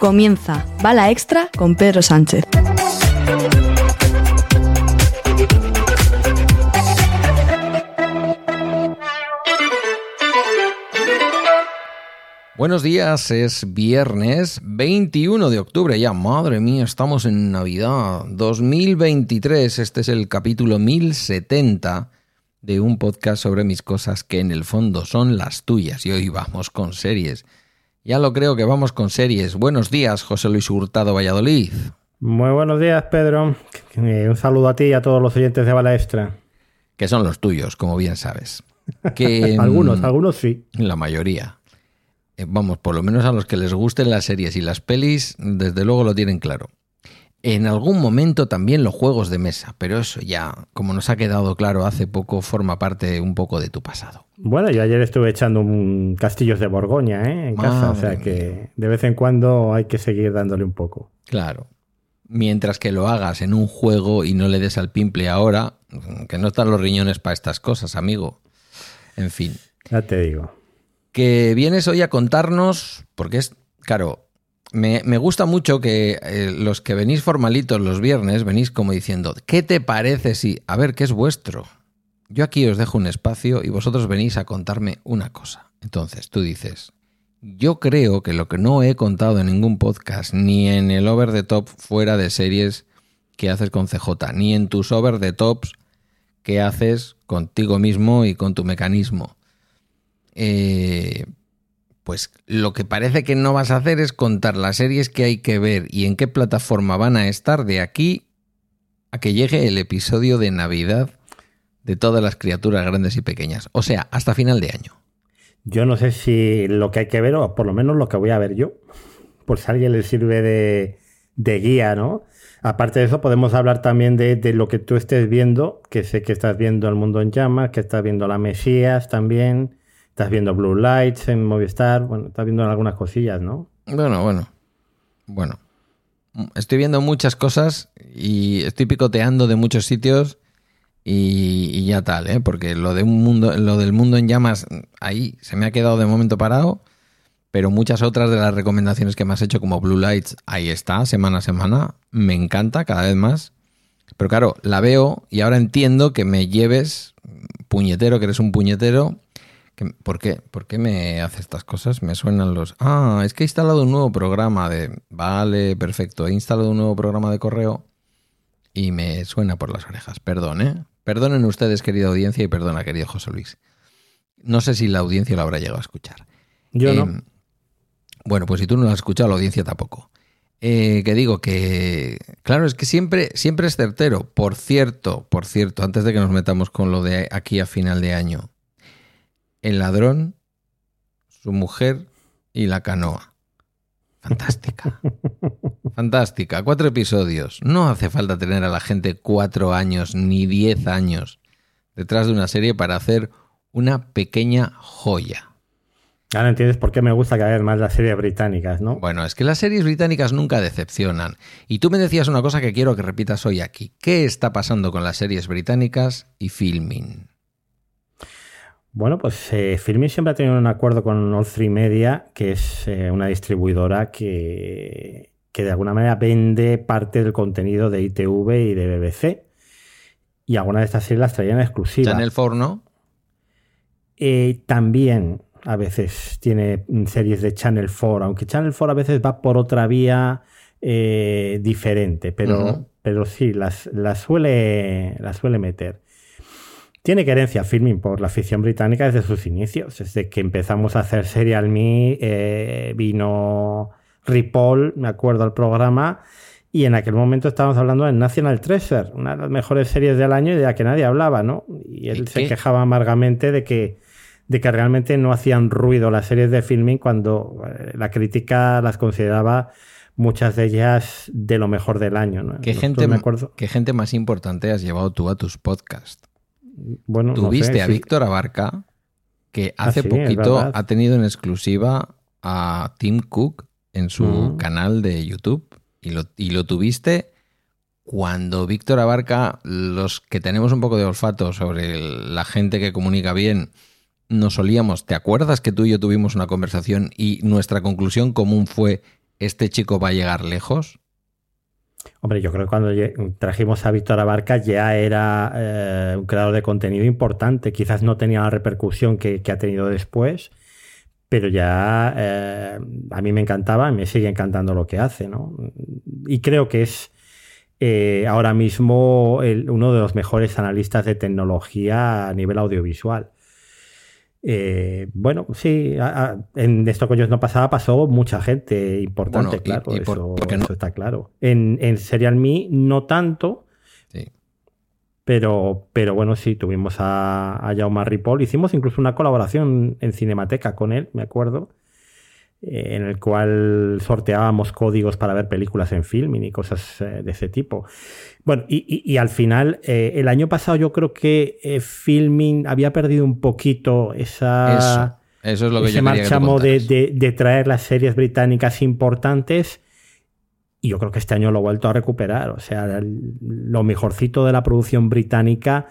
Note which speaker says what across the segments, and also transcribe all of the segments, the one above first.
Speaker 1: Comienza Bala Extra con Pedro Sánchez.
Speaker 2: Buenos días, es viernes 21 de octubre ya, madre mía, estamos en Navidad 2023, este es el capítulo 1070 de un podcast sobre mis cosas que en el fondo son las tuyas y hoy vamos con series. Ya lo creo que vamos con series. Buenos días, José Luis Hurtado Valladolid.
Speaker 3: Muy buenos días, Pedro. Un saludo a ti y a todos los oyentes de Bala Extra.
Speaker 2: Que son los tuyos, como bien sabes. Que,
Speaker 3: algunos, mm, algunos sí.
Speaker 2: La mayoría. Eh, vamos, por lo menos a los que les gusten las series y las pelis, desde luego lo tienen claro. En algún momento también los juegos de mesa, pero eso ya, como nos ha quedado claro hace poco, forma parte un poco de tu pasado.
Speaker 3: Bueno, yo ayer estuve echando un castillos de Borgoña ¿eh? en casa, o sea que de vez en cuando hay que seguir dándole un poco.
Speaker 2: Claro. Mientras que lo hagas en un juego y no le des al pimple ahora, que no están los riñones para estas cosas, amigo. En fin.
Speaker 3: Ya te digo
Speaker 2: que vienes hoy a contarnos, porque es, claro, me, gusta mucho que eh, los que venís formalitos los viernes venís como diciendo, ¿qué te parece si, a ver, qué es vuestro? Yo aquí os dejo un espacio y vosotros venís a contarme una cosa. Entonces tú dices, yo creo que lo que no he contado en ningún podcast, ni en el over the top fuera de series que haces con CJ, ni en tus over the tops que haces contigo mismo y con tu mecanismo eh, pues lo que parece que no vas a hacer es contar las series que hay que ver y en qué plataforma van a estar de aquí a que llegue el episodio de Navidad de todas las criaturas grandes y pequeñas. O sea, hasta final de año.
Speaker 3: Yo no sé si lo que hay que ver, o por lo menos lo que voy a ver yo, por si a alguien le sirve de, guía, ¿no? Aparte de eso, podemos hablar también de, de, lo que tú estés viendo, que sé que estás viendo El Mundo en Llamas, que estás viendo La Mesías también, Estás viendo Blue Lights en Movistar, bueno, estás viendo algunas cosillas, ¿no?
Speaker 2: Bueno, bueno. Bueno. Estoy viendo muchas cosas y estoy picoteando de muchos sitios y, ya tal, ¿eh? Porque lo, de un mundo, lo del mundo en llamas, ahí se me ha quedado de momento parado, pero muchas otras de las recomendaciones que me has hecho, como Blue Lights, ahí está, semana a semana. Me encanta cada vez más. Pero claro, la veo y ahora entiendo que me lleves, puñetero, que eres un puñetero, ¿Por qué? ¿Por qué me hace estas cosas? Me suenan los... Ah, es que he instalado un nuevo programa de... Vale, perfecto. He instalado un nuevo programa de correo y me suena por las orejas. Perdón, ¿eh? Perdonen ustedes, querida audiencia, y perdona, querido José Luis. No sé si la audiencia lo habrá llegado a escuchar.
Speaker 3: Yo no.
Speaker 2: Em, bueno, pues si tú no lo has escuchado, la audiencia tampoco. Eh, que digo que, claro, es que siempre, siempre es certero. Por cierto, por cierto, antes de que nos metamos con lo de aquí a final de año, el ladrón, su mujer y la canoa. Fantástica. Fantástica. Cuatro episodios. No hace falta tener a la gente cuatro años ni diez años detrás de una serie para hacer una pequeña joya.
Speaker 3: Ahora entiendes por qué me gusta cada vez más las series británicas, ¿no?
Speaker 2: Bueno, es que las series británicas nunca decepcionan. Y tú me decías una cosa que quiero que repitas hoy aquí. ¿Qué está pasando con las series británicas y filming?
Speaker 3: Bueno, pues eh, Filmin siempre ha tenido un acuerdo con All 3 Media, que es eh, una distribuidora que, que, de alguna manera vende parte del contenido de ITV y de BBC. Y algunas de estas series las traían exclusivas.
Speaker 2: Channel 4, ¿no?
Speaker 3: Eh, también a veces tiene series de Channel 4, aunque Channel 4 a veces va por otra vía diferente, pero, pero sí, las, las, suele, las suele meter. Tiene querencia filming por la ficción británica desde sus inicios. Desde que empezamos a hacer Serial Me, eh, vino Ripoll, me acuerdo al programa, y en aquel momento estábamos hablando de National Treasure, una de las mejores series del año y de la que nadie hablaba, ¿no? Y él se quejaba amargamente de que, de que realmente no hacían ruido las series de filming cuando eh, la crítica las consideraba muchas de ellas de lo mejor del año. ¿no?
Speaker 2: ¿Qué, gente, ¿Qué gente más importante has llevado tú a tus podcasts?
Speaker 3: Bueno,
Speaker 2: Tuviste a Víctor Abarca, que ah, hace poquito ha tenido en exclusiva a Tim Cook en su mm. canal de YouTube. Y lo, y lo tuviste cuando Víctor Abarca, los que tenemos un poco de olfato sobre la gente que comunica bien, nos solíamos. ¿Te acuerdas que tú y yo tuvimos una conversación y nuestra conclusión común fue ¿este chico va a llegar lejos?
Speaker 3: Hombre, yo creo que cuando trajimos a Víctor Abarca ya era eh, un creador de contenido importante. Quizás no tenía la repercusión que, ha tenido después, pero ya eh, a mí me encantaba y me sigue encantando lo que hace, ¿no? Y creo que es eh, ahora mismo uno de los mejores analistas de tecnología a nivel audiovisual. Eh, bueno, sí, en esto que yo no pasaba pasó mucha gente importante, claro, eso, está claro. En, en, Serial Me no tanto, pero, pero bueno, sí, tuvimos a, a Jaume Ripoll, hicimos incluso una colaboración en Cinemateca con él, me acuerdo, en el cual sorteábamos códigos para ver películas en filming y cosas eh, de ese tipo. Bueno, y, al final, eh, el año pasado yo creo que filming había perdido un poquito esa...
Speaker 2: Eso, es lo que ese
Speaker 3: marchamo de, de, traer las series británicas importantes. Y yo creo que este año lo he vuelto a recuperar. O sea, lo mejorcito de la producción británica,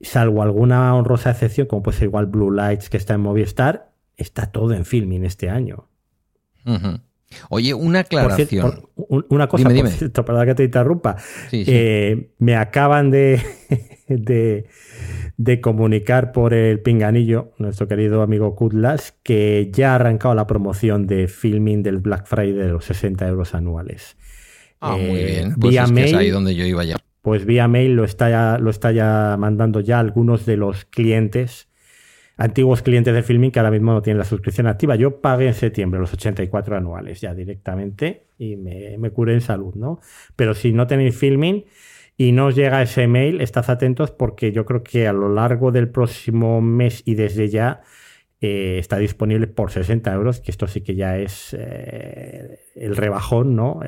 Speaker 3: salvo alguna honrosa excepción, como puede ser igual Blue Lights que está en Movistar, está todo en filming este año.
Speaker 2: Oye, una aclaración.
Speaker 3: una cosa, dime, perdón que te interrumpa. Eh, me acaban de, de, comunicar por el pinganillo, nuestro querido amigo Kudlas, que ya ha arrancado la promoción de filming del Black Friday de los 60 euros anuales.
Speaker 2: Ah, muy eh, bien. Pues vía mail, es ahí donde yo iba ya.
Speaker 3: Pues vía mail lo está ya, lo está ya mandando ya algunos de los clientes antiguos clientes de filming que ahora mismo no tienen la suscripción activa. Yo pagué en septiembre los 84 anuales ya directamente y me, me curé en salud, ¿no? Pero si no tenéis filming y no os llega ese mail, estad atentos porque yo creo que a lo largo del próximo mes y desde ya eh, está disponible por 60 euros, que esto sí que ya es eh, el rebajón, ¿no?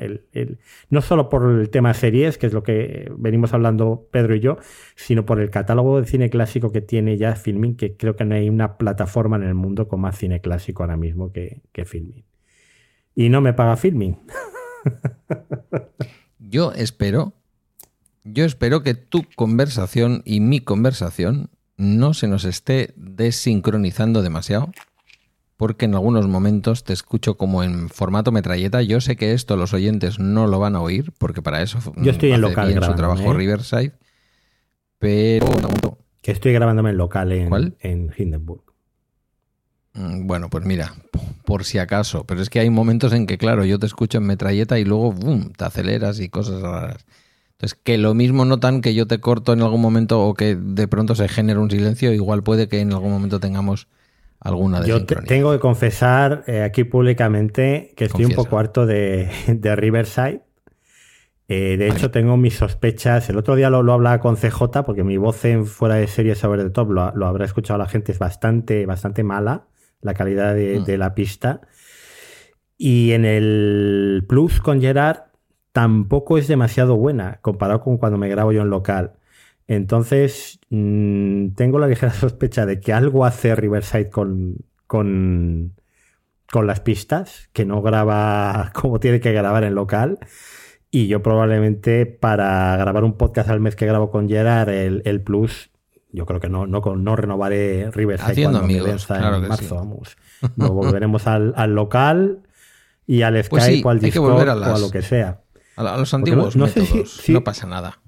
Speaker 3: no solo por el tema series, que es lo que venimos hablando Pedro y yo, sino por el catálogo de cine clásico que tiene ya Filming, que creo que no hay una plataforma en el mundo con más cine clásico ahora mismo que, que Filming. Y no me paga Filming.
Speaker 2: yo espero, yo espero que tu conversación y mi conversación no se nos esté desincronizando demasiado, porque en algunos momentos te escucho como en formato metralleta. Yo sé que esto los oyentes no lo van a oír, porque para eso
Speaker 3: Yo estoy en local bien
Speaker 2: su trabajo ¿eh? Riverside, pero...
Speaker 3: Que estoy grabándome en local en, en Hindenburg.
Speaker 2: Mm, bueno, pues mira, por si acaso, pero es que hay momentos en que, claro, yo te escucho en metralleta y luego, ¡boom!, te aceleras y cosas raras. Entonces, que lo mismo notan que yo te corto en algún momento o que de pronto se genera un silencio, igual puede que en algún momento tengamos alguna de
Speaker 3: Yo tengo que confesar eh, aquí públicamente que estoy un poco harto de, Riverside. Eh, de hecho, tengo mis sospechas. El otro día lo, hablaba con CJ, porque mi voz en fuera de serie sobre the top lo, lo, habrá escuchado la gente, es bastante, bastante mala la calidad de, mm. de la pista. Y en el Plus con Gerard tampoco es demasiado buena comparado con cuando me grabo yo en local. Entonces, mm, tengo la ligera sospecha de que algo hace Riverside con, con, con las pistas, que no graba como tiene que grabar en local. Y yo probablemente para grabar un podcast al mes que grabo con Gerard, el, Plus, yo creo que no, no, no renovaré Riverside cuando
Speaker 2: amigos,
Speaker 3: me en marzo. Vamos. volveremos al, local y al
Speaker 2: pues
Speaker 3: Skype o al Discord o a lo que sea.
Speaker 2: A, los antiguos no, métodos. No pasa nada.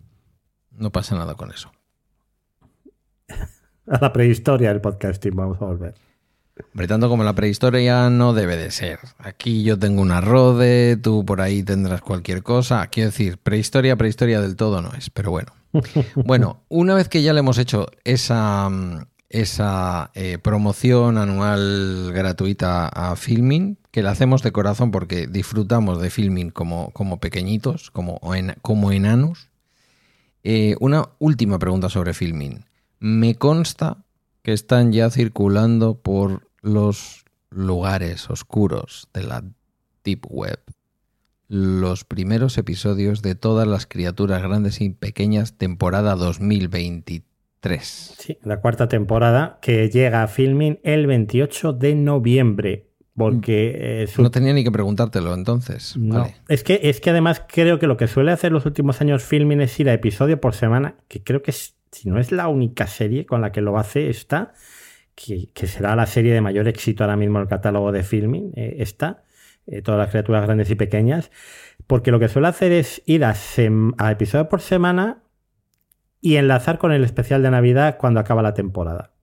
Speaker 2: No pasa nada con eso.
Speaker 3: A la prehistoria del podcasting vamos a volver.
Speaker 2: Hombre, tanto como la prehistoria no debe de ser. Aquí yo tengo una rode, tú por ahí tendrás cualquier cosa. Quiero decir, prehistoria, prehistoria del todo no es, pero bueno. Bueno, una vez que ya le hemos hecho esa, esa eh, promoción anual gratuita a Filming, que la hacemos de corazón porque disfrutamos de Filming como, como pequeñitos, como, como enanos. Eh, una última pregunta sobre Filming. Me consta que están ya circulando por los lugares oscuros de la Deep Web los primeros episodios de todas las criaturas grandes y pequeñas temporada 2023
Speaker 3: Sí, la cuarta temporada que llega a filming el 28 de noviembre. Porque
Speaker 2: mm. no tenía ni que preguntártelo entonces.
Speaker 3: Es, que, es que además creo que lo que suele hacer los últimos años filming es ir a episodio por semana, que creo que si no es la única serie con la que lo hace esta, que, será la serie de mayor éxito ahora mismo en el catálogo de filming, eh, esta, eh, todas las criaturas grandes y pequeñas, porque lo que suele hacer es ir a, a episodio por semana y enlazar con el especial de Navidad cuando acaba la temporada.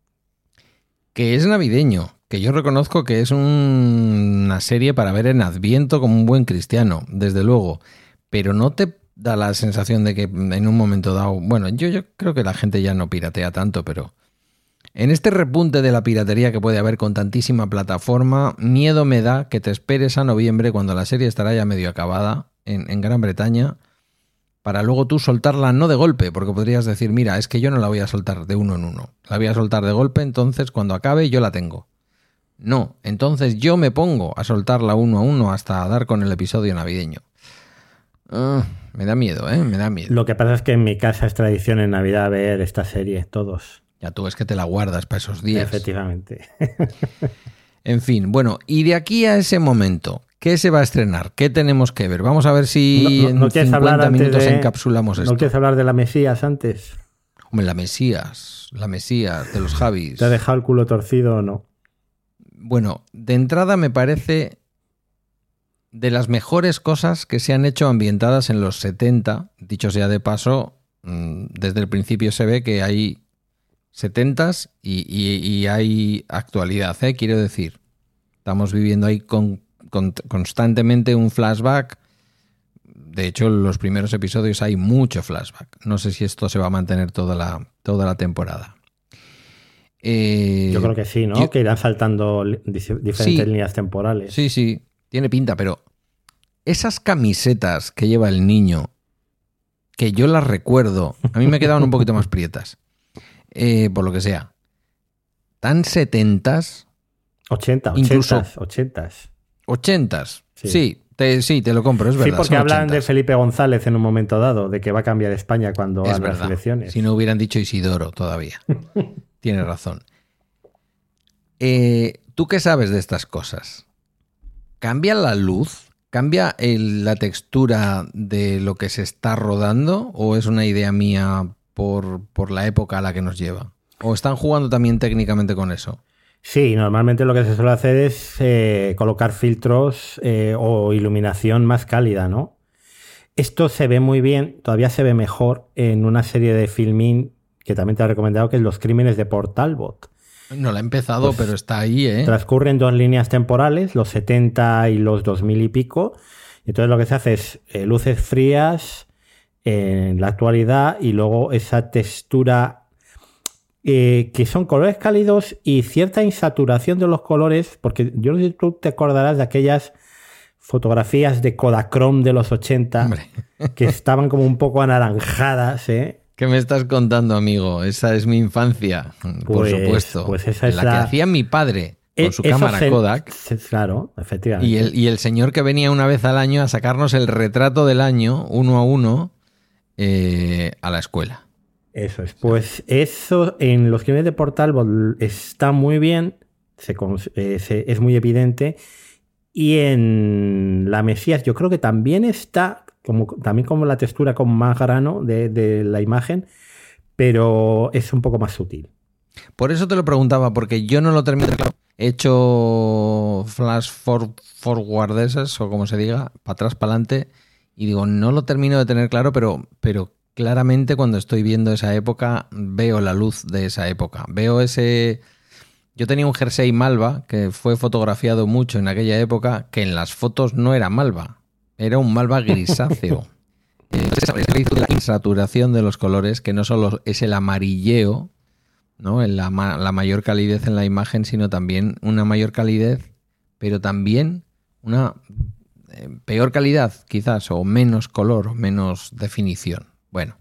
Speaker 2: Que es navideño, que yo reconozco que es una serie para ver en Adviento como un buen cristiano, desde luego, pero no te da la sensación de que en un momento dado, bueno, yo, yo creo que la gente ya no piratea tanto, pero en este repunte de la piratería que puede haber con tantísima plataforma, miedo me da que te esperes a noviembre cuando la serie estará ya medio acabada en, en Gran Bretaña para luego tú soltarla no de golpe, porque podrías decir, mira, es que yo no la voy a soltar de uno en uno, la voy a soltar de golpe, entonces cuando acabe yo la tengo. No, entonces yo me pongo a soltarla uno a uno hasta dar con el episodio navideño. Ah, me da miedo, ¿eh? Me da miedo.
Speaker 3: Lo que pasa es que en mi casa es tradición en Navidad ver esta serie, todos.
Speaker 2: Ya tú es que te la guardas para esos días.
Speaker 3: Efectivamente.
Speaker 2: en fin, bueno, y de aquí a ese momento, ¿Qué se va a estrenar? ¿Qué tenemos que ver? Vamos a ver si en 50 minutos encapsulamos esto.
Speaker 3: ¿No quieres hablar de la Mesías antes?
Speaker 2: Hombre, la Mesías, la Mesías de los Javis.
Speaker 3: ¿Te ha dejado el culo torcido o no?
Speaker 2: Bueno, de entrada me parece de las mejores cosas que se han hecho ambientadas en los 70. Dicho sea de paso, mm, desde el principio se ve que hay 70s y, hay actualidad, ¿eh? quiero decir. Estamos viviendo ahí con constantemente un flashback. De hecho, en los primeros episodios hay mucho flashback. No sé si esto se va a mantener toda la, toda la temporada.
Speaker 3: Eh, Yo creo que sí, ¿no? que irán saltando diferentes líneas temporales.
Speaker 2: Sí, sí, tiene pinta, pero esas camisetas que lleva el niño, que yo las recuerdo, a mí me quedaban un poquito más prietas, eh, por lo que sea. Tan setentas.
Speaker 3: 80, incluso, 80.
Speaker 2: Ochentas. Sí, sí te, sí, te lo compro, es verdad.
Speaker 3: Sí, porque hablan de Felipe González en un momento dado, de que va a cambiar España cuando hagan las elecciones.
Speaker 2: Si no hubieran dicho Isidoro todavía. Tienes razón. Eh, ¿Tú qué sabes de estas cosas? ¿Cambia la luz? ¿Cambia la textura de lo que se está rodando? ¿O es una idea mía por, por la época a la que nos lleva? ¿O están jugando también técnicamente con eso?
Speaker 3: Sí, normalmente lo que se suele hacer es eh, colocar filtros eh, o iluminación más cálida, ¿no? Esto se ve muy bien, todavía se ve mejor en una serie de filming que también te he recomendado, que es Los Crímenes de Portalbot.
Speaker 2: No la he empezado, pues pero está ahí, ¿eh?
Speaker 3: Transcurren dos líneas temporales, los 70 y los 2000 y pico. Entonces lo que se hace es eh, luces frías en la actualidad y luego esa textura eh, que son colores cálidos y cierta insaturación de los colores, porque yo no sé si tú te acordarás de aquellas fotografías de Kodachrome de los 80 que estaban como un poco anaranjadas, ¿eh?
Speaker 2: ¿Qué me estás contando, amigo? Esa es mi infancia, por pues, supuesto.
Speaker 3: Pues esa es
Speaker 2: la, que hacía mi padre con e, su cámara Kodak.
Speaker 3: Claro, efectivamente.
Speaker 2: Y el, y el, señor que venía una vez al año a sacarnos el retrato del año, uno a uno, eh, a la escuela.
Speaker 3: Eso es. Pues eso en los crímenes de Portal está muy bien, eh, es muy evidente. Y en la Mesías yo creo que también está, como, también como la textura con más grano de, la imagen, pero es un poco más sutil.
Speaker 2: Por eso te lo preguntaba, porque yo no lo termino. He hecho flash for, forward esas, o como se diga, para atrás, para adelante, y digo, no lo termino de tener claro, pero, pero claramente cuando estoy viendo esa época veo la luz de esa época. Veo ese... Yo tenía un jersey malva que fue fotografiado mucho en aquella época, que en las fotos no era malva, era un malva grisáceo. Entonces, la insaturación de los colores, que no solo es el amarilleo, ¿no? La, mayor calidez en la imagen, sino también una mayor calidez, pero también una eh, peor calidad, quizás, o menos color, menos definición. Bueno,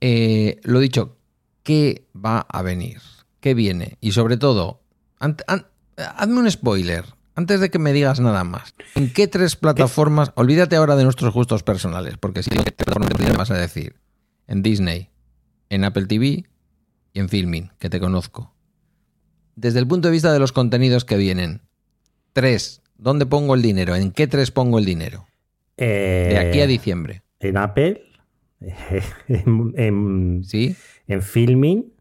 Speaker 2: eh, lo dicho, ¿qué va a venir? ¿Qué viene? Y sobre todo, hazme un spoiler. Antes de que me digas nada más, ¿en qué tres plataformas? Olvídate ahora de nuestros gustos personales, porque si te vas a decir, en Disney, en Apple TV y en Filming, que te conozco. Desde el punto de vista de los contenidos que vienen, tres, ¿dónde pongo el dinero? ¿En qué tres pongo el dinero? de aquí a eh, diciembre.
Speaker 3: En Apple, en,
Speaker 2: ¿Sí?
Speaker 3: en filming.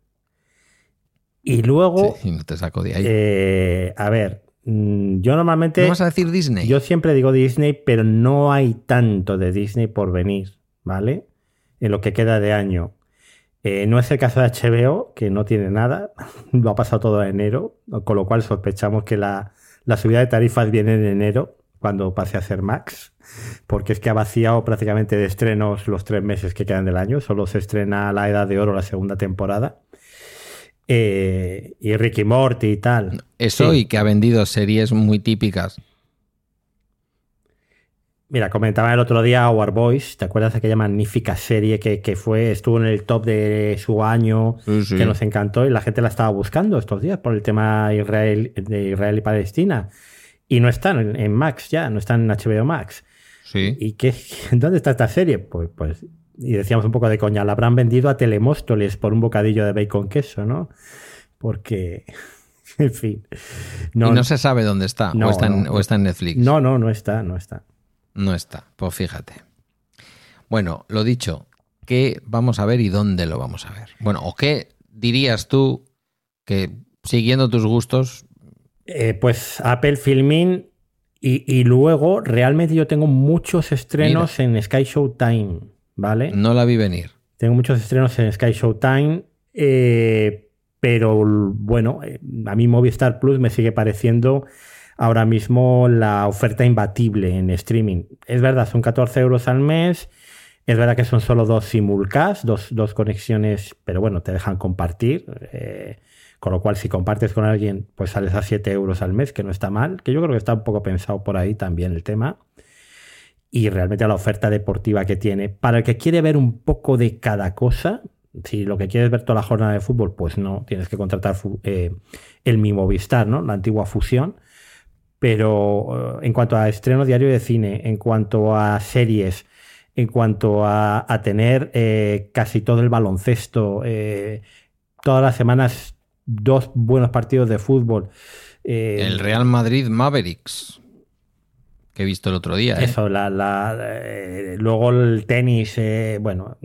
Speaker 3: Y luego.
Speaker 2: te saco de ahí.
Speaker 3: Eh, a ver, yo normalmente.
Speaker 2: ¿No vas a decir Disney?
Speaker 3: Yo siempre digo Disney, pero no hay tanto de Disney por venir, ¿vale? En lo que queda de año. Eh, no es el caso de HBO, que no tiene nada, lo ha pasado todo a enero, con lo cual sospechamos que la, la subida de tarifas viene en enero, cuando pase a ser Max, porque es que ha vaciado prácticamente de estrenos los tres meses que quedan del año, solo se estrena La Edad de Oro la segunda temporada. Eh, y Ricky Morty y tal.
Speaker 2: Eso y que ha vendido series muy típicas.
Speaker 3: Mira, comentaba el otro día Our Boys, ¿te acuerdas de aquella magnífica serie que, fue, estuvo en el top de su año, que nos encantó y la gente la estaba buscando estos días por el tema Israel, de Israel y Palestina? Y no están en Max ya, no están en HBO Max.
Speaker 2: Sí.
Speaker 3: ¿Y qué, dónde está esta serie? Pues, pues, y decíamos un poco de coña, la habrán vendido a Telemóstoles por un bocadillo de bacon queso, ¿no? Porque, en fin.
Speaker 2: No, y no se sabe dónde está, o, está en, o está en Netflix.
Speaker 3: No, no, no está, no está.
Speaker 2: No está, pues fíjate. Bueno, lo dicho, ¿qué vamos a ver y dónde lo vamos a ver? Bueno, ¿o qué dirías tú que siguiendo tus gustos?
Speaker 3: Eh, pues Apple Filming y, luego realmente yo tengo muchos estrenos en Sky Showtime, ¿vale?
Speaker 2: No la vi venir.
Speaker 3: Tengo muchos estrenos en Sky Showtime, eh, pero bueno, eh, a mí Movistar Plus me sigue pareciendo ahora mismo la oferta imbatible en streaming. Es verdad, son 14 euros al mes. Es verdad que son solo dos simulcasts, dos, dos conexiones, pero bueno, te dejan compartir. Eh, con lo cual, si compartes con alguien, pues sales a 7 euros al mes, que no está mal, que yo creo que está un poco pensado por ahí también el tema. Y realmente la oferta deportiva que tiene, para el que quiere ver un poco de cada cosa, si lo que quieres ver toda la jornada de fútbol, pues no, tienes que contratar eh, el Mi Movistar, ¿no? La antigua fusión pero eh, en cuanto a estreno diario de cine, en cuanto a series, en cuanto a, tener eh, casi todo el baloncesto, eh, todas las semanas dos buenos partidos de fútbol.
Speaker 2: el Real Madrid Mavericks, que he visto el otro día.
Speaker 3: Eso, luego el tenis, bueno,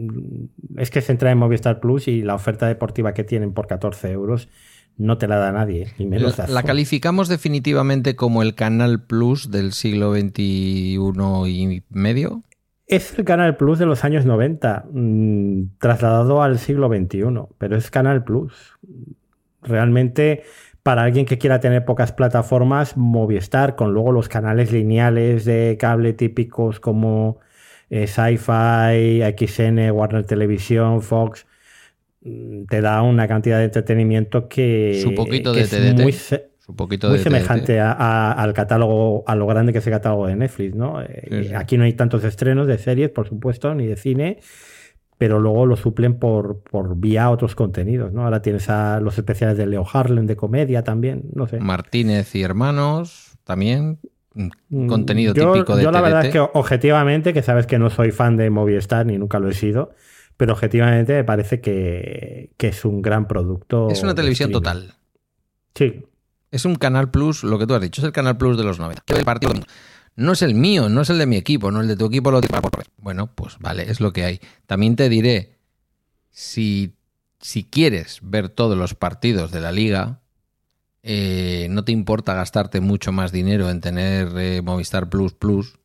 Speaker 3: es que se entra en Movistar Plus y la oferta deportiva que tienen por 14 euros no te la da nadie.
Speaker 2: la, calificamos definitivamente como el Canal Plus del siglo XXI y medio.
Speaker 3: Es el Canal Plus de los años 90, mm, trasladado al siglo XXI, pero es Canal Plus. Realmente, para alguien que quiera tener pocas plataformas, Movistar, con luego los canales lineales de cable típicos como eh, Sci-Fi, XN, Warner Televisión, Fox, Mm, te da una cantidad de entretenimiento que,
Speaker 2: Su poquito de
Speaker 3: es muy, muy semejante al catálogo, a lo grande que es el catálogo de Netflix, ¿no? Eh, aquí no hay tantos estrenos de series, por supuesto, ni de cine, pero luego lo suplen por, por vía otros contenidos, ¿no? Ahora tienes a los especiales de Leo Harlem de comedia también, no sé.
Speaker 2: Martínez y hermanos también. Mm, contenido típico de
Speaker 3: Yo la verdad es que objetivamente, que sabes que no soy fan de Movistar ni nunca lo he sido, pero objetivamente me parece que, es un gran producto.
Speaker 2: Es una televisión total.
Speaker 3: Sí.
Speaker 2: Es un Canal Plus, lo que tú has dicho, es el Canal Plus de los 90. No es el mío, no es el de mi equipo, no el de tu equipo lo Bueno, pues vale, es lo que hay. También te diré, si, si quieres ver todos los partidos de la liga, eh, no te importa gastarte mucho más dinero en tener eh, Movistar Plus Plus,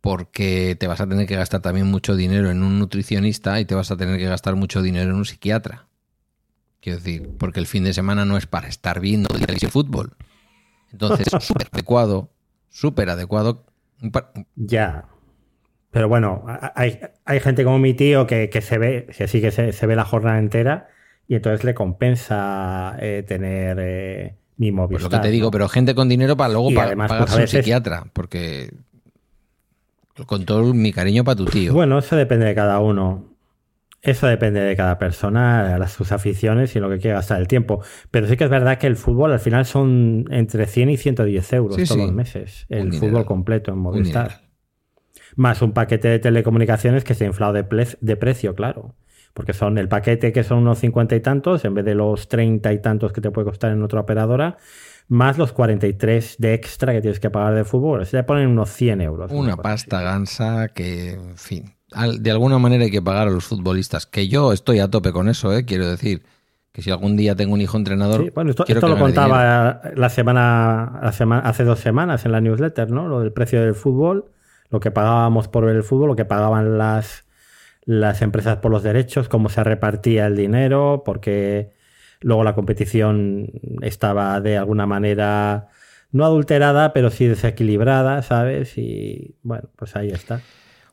Speaker 2: porque te vas a tener que gastar también mucho dinero en un nutricionista y te vas a tener que gastar mucho dinero en un psiquiatra. Quiero decir, porque el fin de semana no es para estar viendo televisión fútbol. Entonces, súper adecuado, súper adecuado.
Speaker 3: Ya. Pero bueno, hay, gente como mi tío que, se ve, que sí que se, ve la jornada entera y entonces le compensa eh, tener eh, mi móvil.
Speaker 2: Pues lo que te digo, pero gente con dinero para luego pagar pues, un psiquiatra, porque con todo mi cariño para tu tío.
Speaker 3: Bueno, eso depende de cada uno. Eso depende de cada persona, las, sus aficiones y lo que quiera gastar el tiempo. Pero sí que es verdad que el fútbol al final son entre 100 y 110 euros todos los meses. El fútbol completo en Movistar. Más un paquete de telecomunicaciones que se ha inflado de, de precio, claro. Porque son el paquete que son unos 50 y tantos, en vez de los 30 y tantos que te puede costar en otra operadora, más los 43 de extra que tienes que pagar de fútbol. Se le ponen unos 100 euros.
Speaker 2: Una pasta gansa que, en fin, de alguna manera hay que pagar a los futbolistas. Que yo estoy a tope con eso, ¿eh? quiero decir. que si algún día tengo un hijo entrenador.
Speaker 3: Sí, bueno, esto, lo contaba la semana, la semana, hace dos semanas en la newsletter, ¿no? Lo del precio del fútbol, lo que pagábamos por ver el fútbol, lo que pagaban las, las empresas por los derechos, cómo se repartía el dinero, porque luego la competición estaba de alguna manera no adulterada, pero sí desequilibrada, ¿sabes? Y bueno, pues ahí está.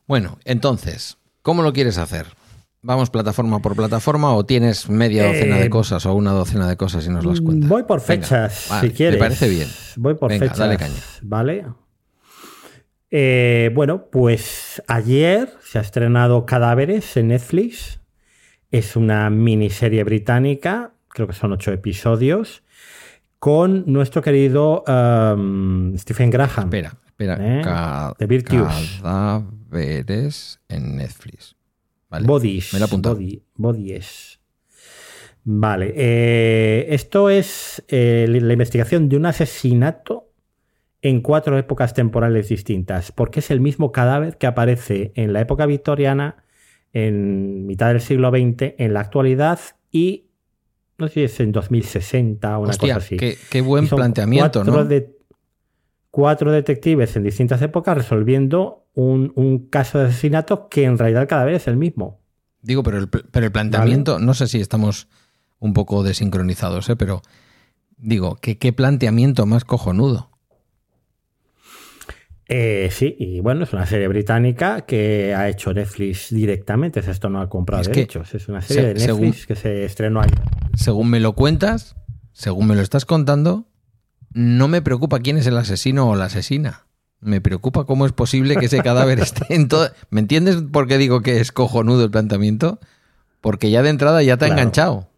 Speaker 2: Bueno, entonces, ¿cómo lo quieres hacer? ¿Vamos plataforma por plataforma o tienes media docena
Speaker 3: Eh,
Speaker 2: de cosas o una docena de cosas y nos las cuentas?
Speaker 3: Voy por
Speaker 2: Venga,
Speaker 3: fechas,
Speaker 2: vale,
Speaker 3: si quieres.
Speaker 2: Me parece bien.
Speaker 3: Voy por
Speaker 2: Venga,
Speaker 3: fechas.
Speaker 2: dale caña.
Speaker 3: Vale. Eh, bueno, pues ayer se ha estrenado Cadáveres en Netflix. Es una miniserie británica, creo que son ocho episodios, con nuestro querido um, Stephen Graham.
Speaker 2: Espera, espera.
Speaker 3: ¿Eh?
Speaker 2: Ca-
Speaker 3: The Virtues.
Speaker 2: Cadáveres en Netflix. ¿Vale?
Speaker 3: Bodies.
Speaker 2: Me lo.
Speaker 3: Body- Bodies. Vale. eh, esto es eh, la investigación de un asesinato en cuatro épocas temporales distintas, porque es el mismo cadáver que aparece en la época victoriana, en mitad del siglo XX, en la actualidad y no sé si es en 2060 o una
Speaker 2: Hostia,
Speaker 3: cosa así.
Speaker 2: qué, qué buen planteamiento,
Speaker 3: cuatro
Speaker 2: ¿no?
Speaker 3: de- cuatro detectives en distintas épocas resolviendo un, un caso de asesinato que en realidad el cadáver es el mismo.
Speaker 2: Digo, pero el, pero el planteamiento, no sé si estamos un poco desincronizados, ¿eh? pero digo, ¿qué, qué planteamiento más cojonudo.
Speaker 3: Eh, sí, y bueno, es una serie británica que ha hecho Netflix directamente. Es Esto no ha comprado
Speaker 2: Es que,
Speaker 3: derechos. Es una serie
Speaker 2: se-
Speaker 3: de Netflix
Speaker 2: según-
Speaker 3: que se estrenó ayer.
Speaker 2: Según me lo cuentas, según me lo estás contando, no me preocupa quién es el asesino o la asesina. Me preocupa cómo es posible que ese cadáver esté en todo. ¿Me entiendes por qué digo que es cojonudo el planteamiento? Porque ya de entrada ya te ha
Speaker 3: Claro.
Speaker 2: enganchado.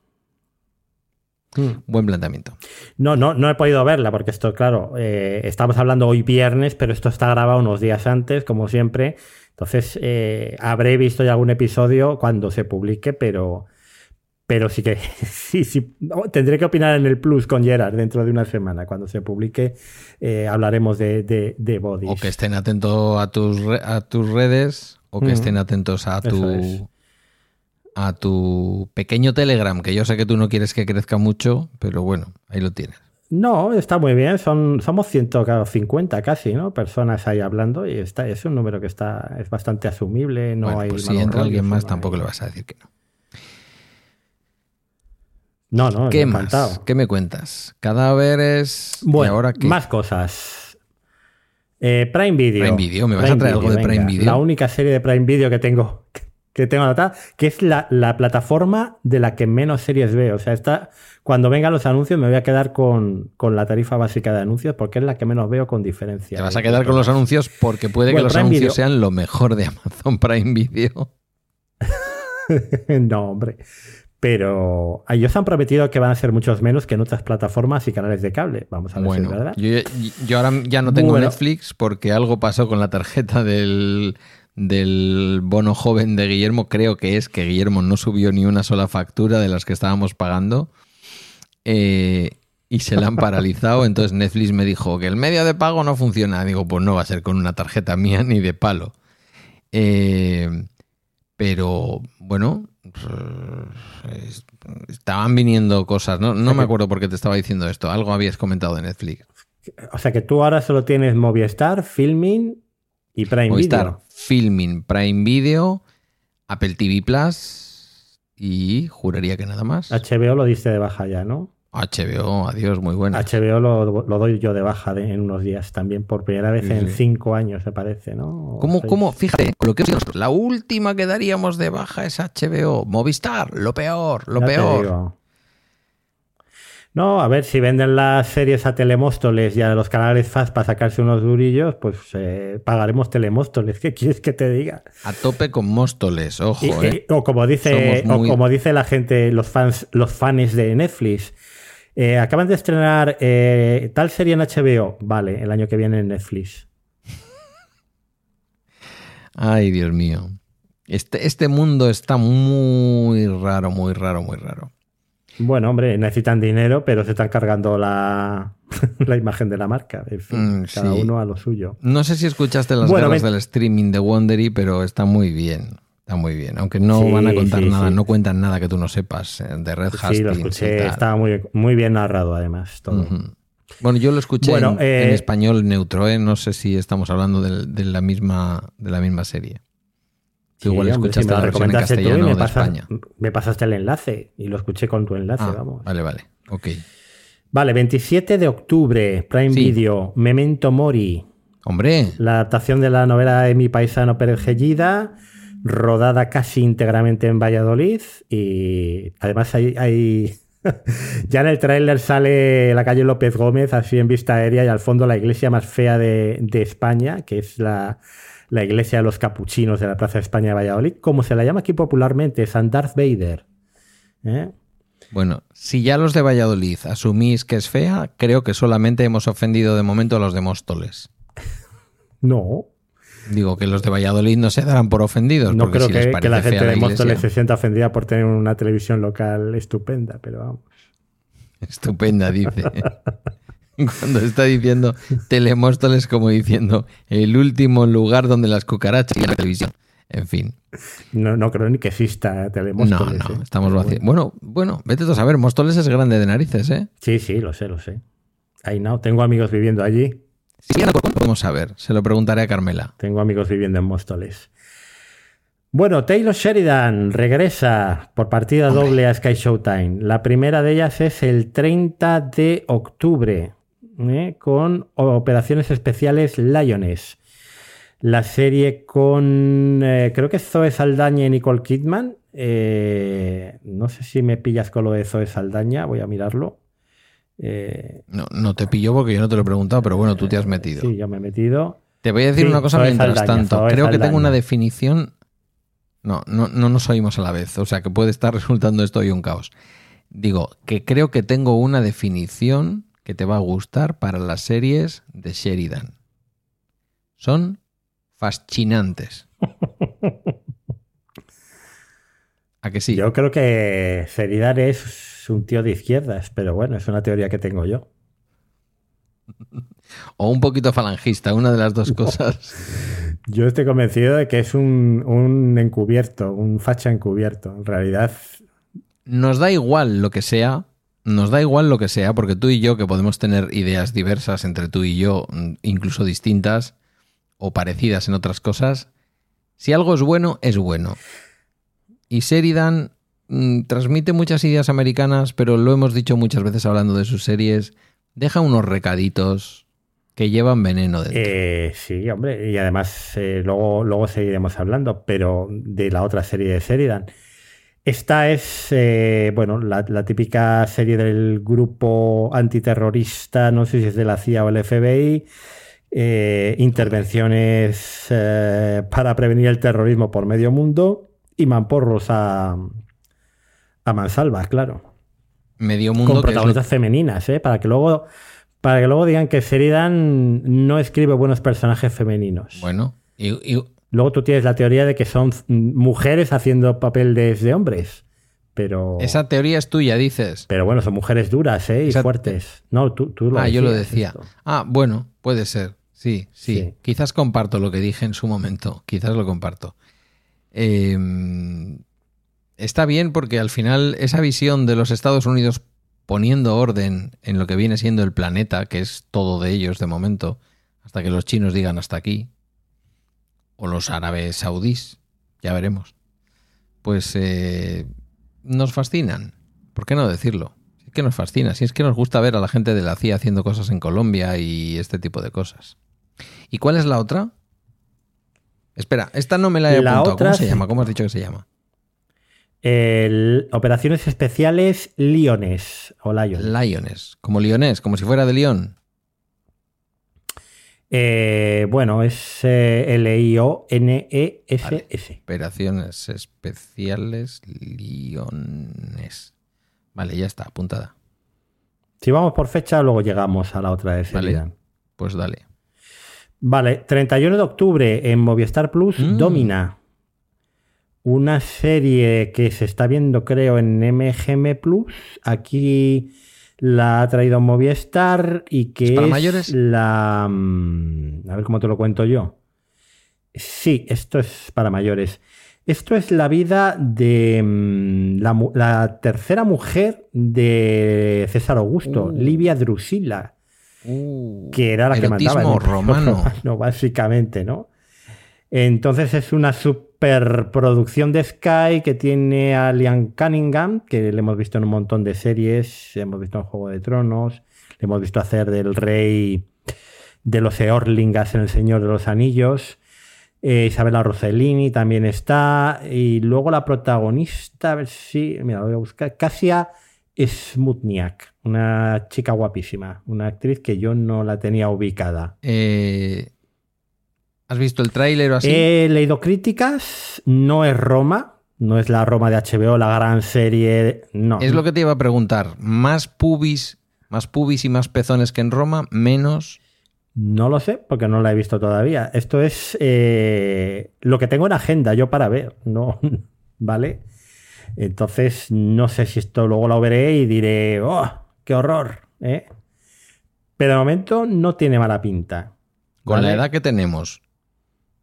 Speaker 3: Mm.
Speaker 2: Buen planteamiento.
Speaker 3: No, no, no he podido verla porque esto, claro, eh, estamos hablando hoy viernes, pero esto está grabado unos días antes, como siempre. Entonces, eh, habré visto ya algún episodio cuando se publique, pero, pero sí que sí, sí, no, tendré que opinar en el Plus con Gerard dentro de una semana. Cuando se publique, eh, hablaremos de, de, de Bodies.
Speaker 2: O que estén atentos a tus, a tus redes o que
Speaker 3: Mm.
Speaker 2: estén atentos a tu,
Speaker 3: es.
Speaker 2: a tu pequeño Telegram, que yo sé que tú no quieres que crezca mucho, pero bueno, ahí lo tienes.
Speaker 3: No, está muy bien. Son, somos 150 casi, ¿no? Personas ahí hablando y está, es un número que está, es bastante asumible. No
Speaker 2: bueno,
Speaker 3: hay
Speaker 2: pues si entra alguien más,
Speaker 3: no
Speaker 2: tampoco
Speaker 3: hay-
Speaker 2: le vas a decir que no.
Speaker 3: No, no,
Speaker 2: ¿Qué
Speaker 3: encantado.
Speaker 2: más? ¿Qué me cuentas? Cadáveres. ¿Y
Speaker 3: Bueno,
Speaker 2: ahora qué?
Speaker 3: más cosas. Eh, Prime Video.
Speaker 2: Prime Video, ¿me vas a traer algo de Prime Video?
Speaker 3: La única serie de Prime Video que tengo que tengo anotada, que es la, la plataforma de la que menos series veo. O sea, está, cuando vengan los anuncios me voy a quedar con, con la tarifa básica de anuncios porque es la que menos veo con diferencia.
Speaker 2: Te vas a quedar con los anuncios porque puede que los
Speaker 3: Prime
Speaker 2: anuncios
Speaker 3: Video.
Speaker 2: sean lo mejor de Amazon Prime Video.
Speaker 3: no, hombre. Pero ellos han prometido que van a ser muchos menos que en otras plataformas y canales de cable. Vamos a ver si es verdad.
Speaker 2: yo, yo ahora ya no tengo
Speaker 3: Bueno.
Speaker 2: Netflix porque algo pasó con la tarjeta del, del bono joven de Guillermo. Creo que es que Guillermo no subió ni una sola factura de las que estábamos pagando eh, y se la han paralizado. Entonces Netflix me dijo que el medio de pago no funciona. Digo, pues no va a ser con una tarjeta mía ni de palo. Eh, pero bueno, estaban viniendo cosas. No, no me acuerdo por qué te estaba diciendo esto. Algo habías comentado de Netflix.
Speaker 3: O sea que tú ahora solo tienes Movistar, Filming y Prime
Speaker 2: Movistar,
Speaker 3: Video.
Speaker 2: Filming, Prime Video, Apple TV Plus y juraría que nada más.
Speaker 3: HBO lo diste de baja ya, ¿no?
Speaker 2: HBO, adiós, muy buena.
Speaker 3: HBO lo, lo doy yo de baja de- en unos días también, por primera vez
Speaker 2: Sí,
Speaker 3: en
Speaker 2: sí.
Speaker 3: cinco años, me parece, ¿no? O
Speaker 2: ¿Cómo,
Speaker 3: seis.
Speaker 2: cómo? Fíjate, con lo que la última que daríamos de baja es HBO. Movistar, lo peor, lo peor.
Speaker 3: No, a ver, si venden las series a Telemóstoles y a los canales FAST para sacarse unos durillos, pues eh, pagaremos Telemóstoles. ¿Qué quieres que te diga?
Speaker 2: A tope con Móstoles, ojo,
Speaker 3: Y-
Speaker 2: eh.
Speaker 3: o como dice,
Speaker 2: muy-
Speaker 3: o como dice la gente, los fans, los fans de Netflix. Eh, acaban de estrenar eh, tal serie en HBO. Vale, el año que viene en Netflix.
Speaker 2: Ay, Dios mío. Este, este mundo está muy raro, muy raro, muy raro.
Speaker 3: Bueno, hombre, necesitan dinero, pero se están cargando la, la imagen de la marca. En fin,
Speaker 2: Mm,
Speaker 3: cada
Speaker 2: sí.
Speaker 3: uno a lo suyo.
Speaker 2: No sé si escuchaste las
Speaker 3: Bueno,
Speaker 2: del streaming de Wondery, pero está muy bien. Está muy bien, aunque no
Speaker 3: Sí,
Speaker 2: van a contar
Speaker 3: sí,
Speaker 2: nada,
Speaker 3: sí.
Speaker 2: no cuentan nada que tú no sepas eh, de Red Hastings.
Speaker 3: Sí, lo escuché, estaba muy, muy bien narrado además. Todo.
Speaker 2: Bueno, yo lo escuché
Speaker 3: Bueno,
Speaker 2: en,
Speaker 3: eh,
Speaker 2: en español neutro, ¿eh? no sé si estamos hablando de, la, misma, de la misma serie. Tú igual
Speaker 3: hombre,
Speaker 2: escuchaste
Speaker 3: si me
Speaker 2: la
Speaker 3: lo
Speaker 2: versión en castellano
Speaker 3: me
Speaker 2: de
Speaker 3: pasas-
Speaker 2: España.
Speaker 3: Me pasaste el enlace y lo escuché con tu enlace,
Speaker 2: Ah,
Speaker 3: vamos.
Speaker 2: vale, vale, ok.
Speaker 3: Vale, 27 de octubre, Prime. Video, Memento Mori,
Speaker 2: Hombre,
Speaker 3: la adaptación de la novela de mi paisano Pérez Gellida, rodada casi íntegramente en Valladolid y además hay... hay- ya en el tráiler sale la calle López Gómez así en vista aérea y al fondo la iglesia más fea de, de España, que es la, la iglesia de los capuchinos de la Plaza de España de Valladolid, como se la llama aquí popularmente, San Darth Vader. ¿Eh?
Speaker 2: bueno, si ya los de Valladolid asumís que es fea, creo que solamente hemos ofendido de momento a los de Móstoles.
Speaker 3: No,
Speaker 2: Digo que los de Valladolid no se darán por ofendidos.
Speaker 3: no creo
Speaker 2: si
Speaker 3: que, la gente de Móstoles se sienta ofendida por tener una televisión local estupenda, pero vamos.
Speaker 2: Estupenda, dice. Cuando está diciendo Telemóstoles como diciendo el último lugar donde las cucarachas y la televisión. En fin.
Speaker 3: No, no creo ni que exista
Speaker 2: No,
Speaker 3: Telemóstoles.
Speaker 2: no,
Speaker 3: ¿eh?
Speaker 2: estamos vacíos. Bueno, bueno, vete tú a saber, Móstoles es grande de narices, ¿eh?
Speaker 3: Sí, sí, lo sé, lo sé. Ahí no, tengo amigos viviendo allí.
Speaker 2: Si no podemos saber, se lo preguntaré a Carmela.
Speaker 3: Tengo amigos viviendo en Móstoles. Bueno, Taylor Sheridan regresa por partida
Speaker 2: Hombre.
Speaker 3: doble a Sky Showtime. La primera de ellas es el 30 de octubre, ¿eh? con Operaciones Especiales Lioness. La serie con, eh, creo que Zoe Saldaña y Nicole Kidman. Eh, no sé si me pillas con lo de Zoe Saldaña, voy a mirarlo. Eh,
Speaker 2: No, no te pillo porque yo no te lo he preguntado, pero bueno, tú te has metido.
Speaker 3: sí, yo me he metido.
Speaker 2: Te voy a decir
Speaker 3: Sí,
Speaker 2: una cosa mientras tanto. Creo que tengo una definición. No, no, no nos oímos a la vez. O sea que puede estar resultando esto hoy un caos. Digo que creo que tengo una definición que te va a gustar para las series de Sheridan. Son fascinantes. ¿A que sí?
Speaker 3: Yo creo que Sheridan es un tío de izquierdas, pero bueno, es una teoría que tengo yo.
Speaker 2: O un poquito falangista, una de las dos cosas.
Speaker 3: Yo estoy convencido de que es un, un encubierto, un facha encubierto. En realidad,
Speaker 2: Nos da igual lo que sea, nos da igual lo que sea, porque tú y yo, que podemos tener ideas diversas entre tú y yo, mm, incluso distintas o parecidas en otras cosas, si algo es bueno, es bueno. Y Sheridan mm, transmite muchas ideas americanas, pero lo hemos dicho muchas veces hablando de sus series, deja unos recaditos que llevan veneno dentro.
Speaker 3: eh, sí, hombre, y además eh, luego, luego seguiremos hablando, pero de la otra serie de Sheridan. Esta es, eh, bueno, la, la típica serie del grupo antiterrorista, no sé si es de la CIA o el FBI, intervenciones para prevenir el terrorismo por medio mundo y mamporros a, a mansalva, claro.
Speaker 2: Medio mundo
Speaker 3: Con
Speaker 2: que es lo-
Speaker 3: protagonistas femeninas, ¿eh? Para que luego, para que luego digan que Sheridan no escribe buenos personajes femeninos.
Speaker 2: Bueno, y, y-
Speaker 3: Luego tú tienes la teoría de que son mujeres haciendo papel de, de hombres. Pero,
Speaker 2: esa teoría es tuya, dices.
Speaker 3: pero bueno, son mujeres duras ¿eh? y
Speaker 2: Esa-
Speaker 3: fuertes. No, tú, tú lo
Speaker 2: Ah, yo lo decía.
Speaker 3: esto.
Speaker 2: Ah, bueno, puede ser. Sí, sí,
Speaker 3: Sí.
Speaker 2: Quizás comparto lo que dije en su momento. Quizás lo comparto. Eh, está bien porque al final esa visión de los Estados Unidos poniendo orden en lo que viene siendo el planeta, que es todo de ellos de momento, hasta que los chinos digan hasta aquí, o los árabes saudíes, ya veremos, pues eh, nos fascinan. ¿Por qué no decirlo? Es que nos fascina, si es que nos gusta ver a la gente de la CIA haciendo cosas en Colombia y este tipo de cosas. ¿Y cuál es la otra? Espera, esta no me la he
Speaker 3: La
Speaker 2: apuntado.
Speaker 3: otra
Speaker 2: ¿Cómo se llama? ¿Cómo has dicho que se llama?
Speaker 3: El- operaciones especiales Liones o Lions.
Speaker 2: Lioness, como Lionés, como si fuera de León.
Speaker 3: Eh, bueno, es eh, L-I-O-N-E-S-S.
Speaker 2: Operaciones especiales Liones. Vale, ya está, apuntada.
Speaker 3: Si vamos por fecha, luego llegamos a la otra de
Speaker 2: Vale. Pues dale.
Speaker 3: Vale, 31 de octubre en Movistar Plus,
Speaker 2: Mm.
Speaker 3: Domina. Una serie que se está viendo, creo, en MGM Plus. Aquí la ha traído Movistar y que
Speaker 2: ¿Es para
Speaker 3: es
Speaker 2: mayores?
Speaker 3: la. mm, A ver cómo te lo cuento yo. Sí, esto es para mayores. Esto es la vida de mm, la, tercera mujer de César Augusto,
Speaker 2: Uh.
Speaker 3: Livia Drusila,
Speaker 2: Uh,
Speaker 3: que era la que mandaba. en el
Speaker 2: romano,
Speaker 3: básicamente, ¿no? Entonces es una superproducción de Sky que tiene a Liam Cunningham, que le hemos visto en un montón de series, hemos visto en Juego de Tronos, le hemos visto hacer del rey de los Eorlingas en El Señor de los Anillos. Eh, Isabella Rossellini también está. Y luego la protagonista, a ver si. Mira, lo voy a buscar. Kasia Smutniak, una chica guapísima. Una actriz que yo no la tenía ubicada.
Speaker 2: eh, ¿Has visto el tráiler o así?
Speaker 3: He leído críticas. No es Roma. No es la Roma de HBO, la gran serie. No.
Speaker 2: Es lo que te iba a preguntar. ¿Más pubis, más pubis y más pezones que en Roma? ¿Menos?
Speaker 3: No lo sé, porque no la he visto todavía. Esto es eh, lo que tengo en agenda yo para ver, ¿no? ¿Vale? Entonces, no sé si esto luego lo veré y diré, ¡oh, qué horror! ¿eh? Pero de momento no tiene mala pinta.
Speaker 2: Con la edad que tenemos,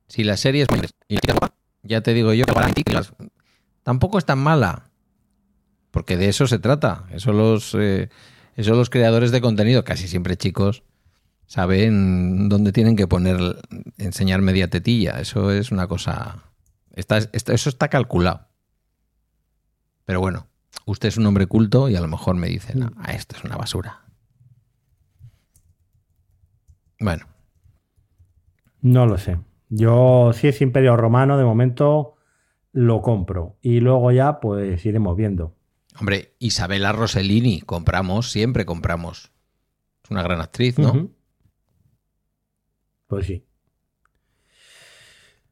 Speaker 2: si la serie es... y Ya te digo yo que para tampoco es tan mala. Porque de eso se trata. Eso los, eh, eso los creadores de contenido, casi siempre chicos, saben dónde tienen que poner, enseñar media tetilla. Eso es una cosa... Está, está- eso está calculado. Pero bueno, usted es un hombre culto y a lo mejor me dice, no, esto es una basura. Bueno,
Speaker 3: No lo sé. Yo, si es Imperio Romano, de momento lo compro. Y luego ya, pues iremos viendo.
Speaker 2: Hombre, Isabela Rossellini, compramos, siempre compramos. Es una gran actriz, ¿no?
Speaker 3: Pues sí.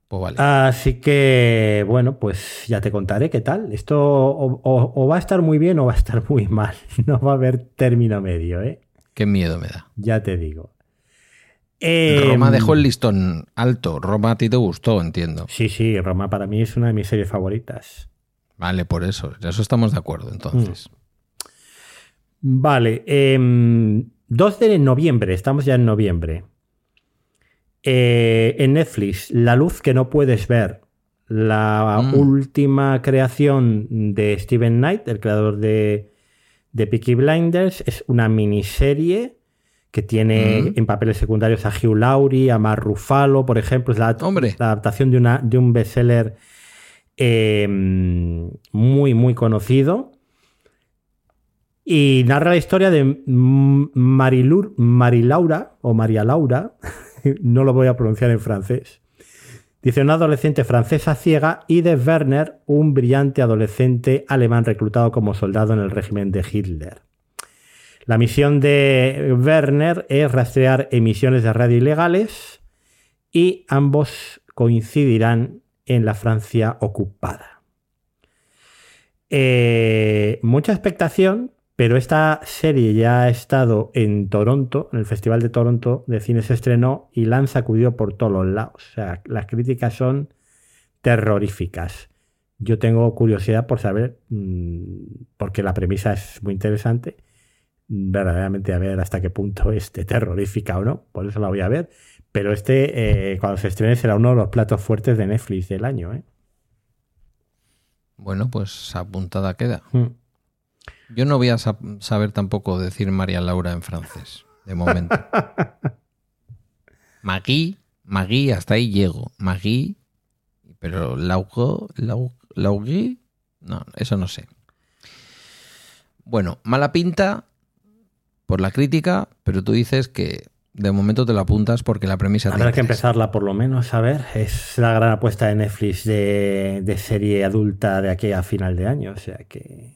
Speaker 2: Pues vale.
Speaker 3: Así que, bueno, pues ya te contaré qué tal. Esto o, o- o va a estar muy bien o va a estar muy mal. No va a haber término medio, ¿eh?
Speaker 2: Qué miedo me da.
Speaker 3: Ya te digo. Eh,
Speaker 2: Roma dejó el listón alto. Roma a ti te gustó, entiendo.
Speaker 3: Sí, sí, Roma para mí es una de mis series favoritas.
Speaker 2: Vale, por eso. De eso estamos de acuerdo, entonces.
Speaker 3: Vale, em, 2 de noviembre, estamos ya en noviembre. Eh, en Netflix, La luz que no puedes ver, la
Speaker 2: Mm.
Speaker 3: última creación de Steven Knight, el creador de, de Peaky Blinders, es una miniserie que tiene en papeles secundarios a Hugh Laurie, a Mark Ruffalo, por ejemplo, es la, adaptación de, una, de un bestseller eh, muy, muy conocido. Y narra la historia de Marilur, Marilaura o María Laura, no lo voy a pronunciar en francés. Dice una adolescente francesa ciega y de Werner, un brillante adolescente alemán reclutado como soldado en el régimen de Hitler. La misión de Werner es rastrear emisiones de radio ilegales y ambos coincidirán en la Francia ocupada. Eh, mucha expectación, pero esta serie ya ha estado en Toronto, en el Festival de Toronto de cine se estrenó y la han sacudido por todos los lados. O sea, las críticas son terroríficas. Yo tengo curiosidad por saber, mmm, porque la premisa es muy interesante, verdaderamente a ver hasta qué punto es terrorífica o no. Por eso la voy a ver. Pero este, eh, cuando se estrene, será uno de los platos fuertes de Netflix del año. ¿eh?
Speaker 2: Bueno, pues apuntada queda.
Speaker 3: Mm.
Speaker 2: Yo no voy a sa- saber tampoco decir María Laura en francés, de momento. Magui, Magui, hasta ahí llego. Magui, pero Laugo, Lau- Laugui, no, eso no sé. Bueno, mala pinta por la crítica, pero tú dices que de momento te la apuntas porque la premisa te
Speaker 3: Habrá que empezarla por lo menos, a ver. Es la gran apuesta de Netflix de, de serie adulta de aquí a final de año. O sea que.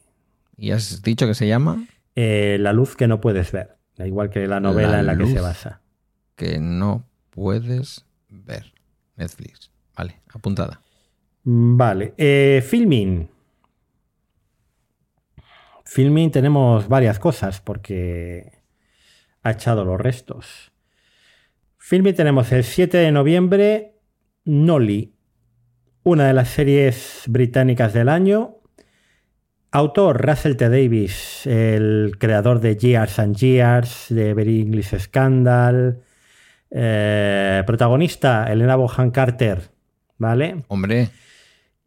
Speaker 2: ¿Y has dicho que se llama?
Speaker 3: eh, la luz que no puedes ver. Da igual que la novela
Speaker 2: La
Speaker 3: en la que se basa.
Speaker 2: Que no puedes ver. Netflix. Vale, apuntada.
Speaker 3: Vale. eh, filming. Filming tenemos varias cosas porque ha echado los restos. Filming tenemos el 7 de noviembre Nolly, una de las series británicas del año. Autor Russell T. Davis, el creador de Years and Years, de Very English Scandal. Eh, protagonista Elena Bohan Carter, ¿vale?
Speaker 2: Hombre,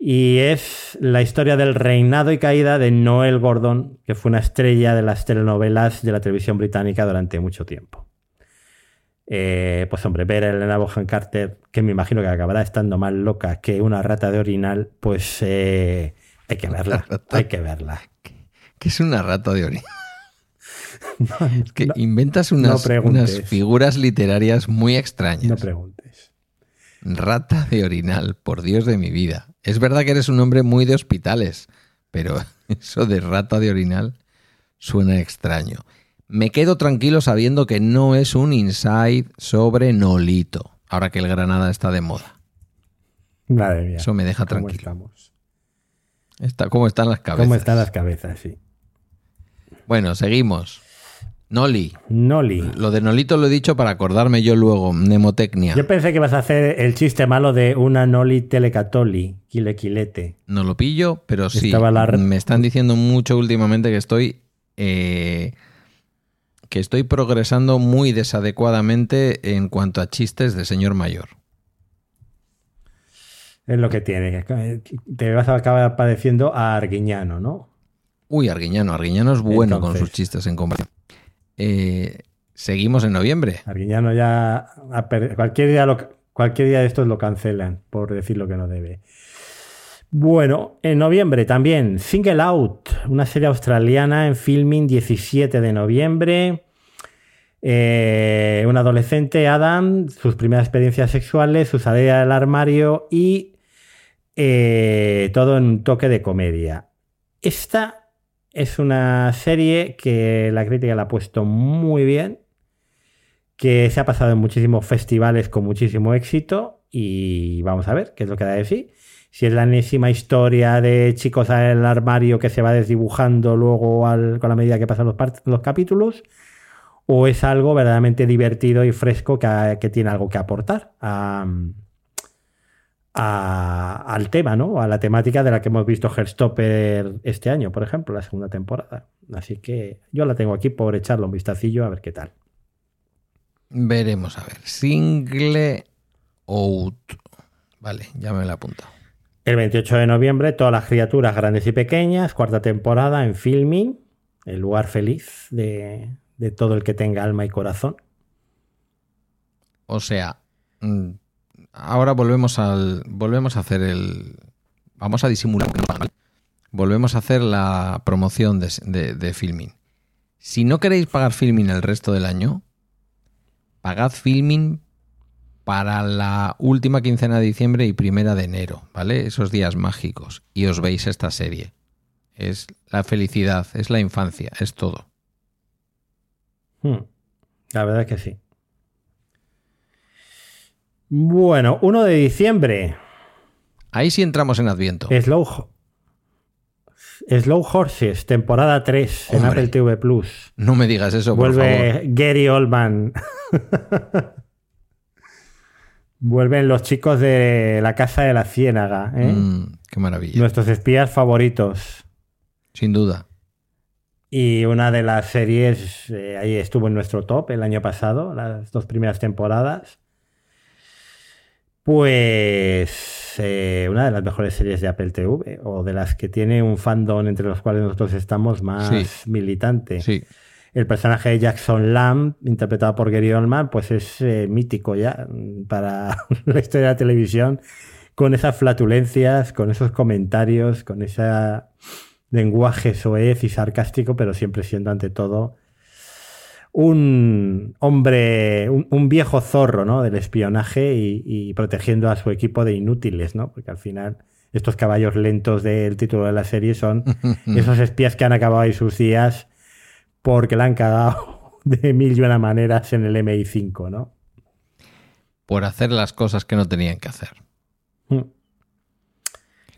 Speaker 3: Y es la historia del reinado y caída de Noel Gordon, que fue una estrella de las telenovelas de la televisión británica durante mucho tiempo. Eh, pues hombre, ver a Elena Bohan Carter, que me imagino que acabará estando más loca que una rata de orinal, pues eh, hay que verla. Hay que verla.
Speaker 2: ¿Qué es una rata de orinal? que inventas unas, unas, figuras literarias muy extrañas.
Speaker 3: No preguntes.
Speaker 2: Rata de orinal, por Dios de mi vida. Es verdad que eres un hombre muy de hospitales, pero eso de rata de orinal suena extraño. Me quedo tranquilo sabiendo que no es un inside sobre Nolito, ahora que el Granada está de moda.
Speaker 3: Madre mía.
Speaker 2: Eso me deja tranquilo. Está, ¿Cómo están las cabezas?
Speaker 3: ¿Cómo están las cabezas? Sí.
Speaker 2: Bueno, seguimos. Noli.
Speaker 3: Noli.
Speaker 2: Lo de Nolito lo he dicho para acordarme yo luego, mnemotecnia.
Speaker 3: Yo pensé que ibas a hacer el chiste malo de una Noli telecatoli, quilequilete.
Speaker 2: No lo pillo, pero sí. Me están diciendo mucho últimamente que estoy. Eh, que estoy progresando muy desadecuadamente en cuanto a chistes de señor mayor.
Speaker 3: Es lo que tiene. Te vas a acabar padeciendo a Arguiñano, ¿no?
Speaker 2: Uy, Arguiñano. Arguiñano es bueno con sus chistes en comparación. Eh, seguimos en noviembre.
Speaker 3: Arguiñano ya. Cualquier día, de estos lo cancelan, por decir lo que no debe. Bueno, en noviembre también, Single Out, una serie australiana en filming 17 de noviembre. Eh, un adolescente, Adam, sus primeras experiencias sexuales, su salida del armario y eh, todo en un toque de comedia. Esta es una serie que la crítica la ha puesto muy bien, que se ha pasado en muchísimos festivales con muchísimo éxito y vamos a ver qué es lo que da de sí. Si es la enésima historia de chicos el armario que se va desdibujando luego con la medida que pasan los, los, capítulos, o es algo verdaderamente divertido y fresco que, que tiene algo que aportar a, al tema, ¿no? A la temática de la que hemos visto Herstopper este año, por ejemplo, la segunda temporada. Así que yo la tengo aquí por echarle un vistacillo a ver qué tal.
Speaker 2: Veremos, a ver. Single out. Vale, ya me la apunto.
Speaker 3: El 28 de noviembre, todas las criaturas grandes y pequeñas, cuarta temporada en filming, el lugar feliz de, de todo el que tenga alma y corazón.
Speaker 2: O sea, mm, ahora volvemos al. Volvemos a hacer el. Vamos a disimular. Volvemos a hacer la promoción de, de, filming. Si no queréis pagar filming el resto del año, pagad filming para la última quincena de diciembre y primera de enero, ¿vale? Esos días mágicos. Y os veis esta serie. Es la felicidad, es la infancia, es todo.
Speaker 3: Hmm. La verdad es que sí. Bueno, 1 de diciembre.
Speaker 2: Ahí sí entramos en Adviento.
Speaker 3: Slow, Slow Horses, temporada 3 en Apple TV Plus.
Speaker 2: No me digas eso,
Speaker 3: Vuelve
Speaker 2: por favor.
Speaker 3: Gary Oldman. Vuelven los chicos de la Casa de la Ciénaga. ¿eh?
Speaker 2: Mm, qué maravilla.
Speaker 3: Nuestros espías favoritos.
Speaker 2: Sin duda.
Speaker 3: Y una de las series, eh, ahí estuvo en nuestro top el año pasado, las dos primeras temporadas. Pues eh, una de las mejores series de Apple TV o de las que tiene un fandom entre los cuales nosotros estamos más militante.
Speaker 2: Sí.
Speaker 3: El personaje de Jackson Lamb, interpretado por Gary Oldman, pues es eh, mítico ya para la historia de la televisión, con esas flatulencias, con esos comentarios, con ese lenguaje soez y sarcástico, pero siempre siendo ante todo un hombre, un, viejo zorro ¿no? del espionaje y, protegiendo a su equipo de inútiles, ¿no? porque al final estos caballos lentos del título de la serie son esos espías que han acabado ahí sus días porque la han cagado de mil y una maneras en el MI5, ¿no?
Speaker 2: Por hacer las cosas que no tenían que hacer. Mm.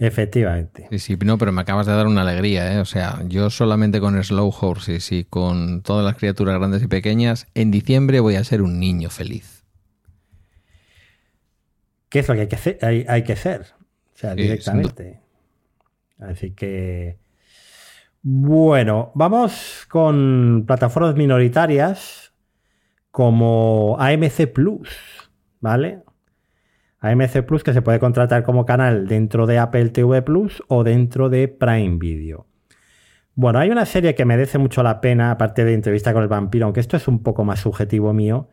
Speaker 3: Efectivamente.
Speaker 2: Sí, sí, no, pero me acabas de dar una alegría, ¿eh? O sea, yo solamente con Slow Horses y con todas las criaturas grandes y pequeñas, en diciembre voy a ser un niño feliz.
Speaker 3: ¿Qué es lo que hay que hacer? Hay, que ser. O sea, directamente. Así que. Bueno, vamos con plataformas minoritarias como AMC Plus, ¿vale? AMC Plus que se puede contratar como canal dentro de Apple TV Plus o dentro de Prime Video. Bueno, hay una serie que merece mucho la pena, aparte de entrevista con el vampiro, aunque esto es un poco más subjetivo mío,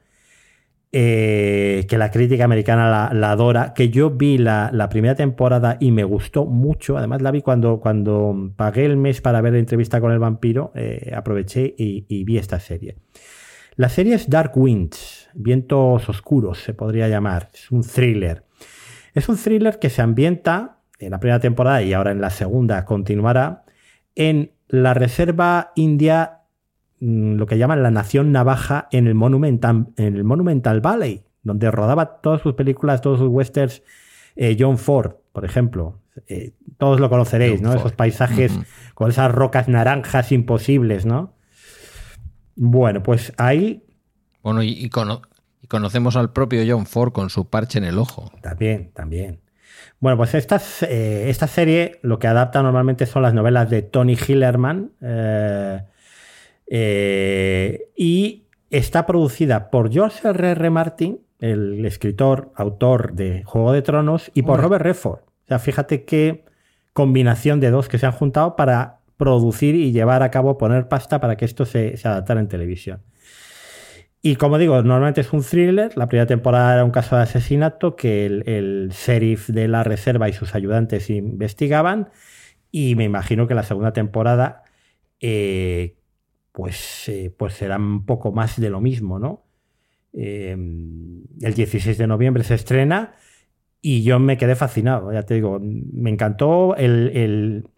Speaker 3: eh, que la crítica americana la, adora, que yo vi la, primera temporada y me gustó mucho, además la vi cuando, cuando pagué el mes para ver la entrevista con el vampiro, eh, aproveché y, vi esta serie. La serie es Dark Winds, Vientos Oscuros se podría llamar, es un thriller. Es un thriller que se ambienta en la primera temporada y ahora en la segunda continuará en la Reserva India, mm, lo que llaman la Nación Navaja, en el Monumental, en el Monumental Valley, donde rodaba todas sus películas, todos sus westerns, eh, John Ford, por ejemplo. Eh, todos lo conoceréis, ¿no? Esos paisajes con esas rocas naranjas imposibles, ¿no? Bueno, pues ahí.
Speaker 2: Bueno, y, conocemos al propio John Ford con su parche en el ojo.
Speaker 3: También, también. Bueno, pues eh, esta serie lo que adapta normalmente son las novelas de Tony Hillerman eh, eh, y está producida por George R. R. Martin, el escritor, autor de Juego de Tronos, y por Robert Redford. O sea, fíjate qué combinación de dos que se han juntado para producir y llevar a cabo, poner pasta para que esto se, se adaptara en televisión. Y como digo, normalmente es un thriller. La primera temporada era un caso de asesinato que el, sheriff de la reserva y sus ayudantes investigaban. Y me imagino que la segunda temporada, eh, pues, eh, pues será un poco más de lo mismo, ¿no? Em, el 16 de noviembre se estrena y yo me quedé fascinado, ya te digo, me encantó el,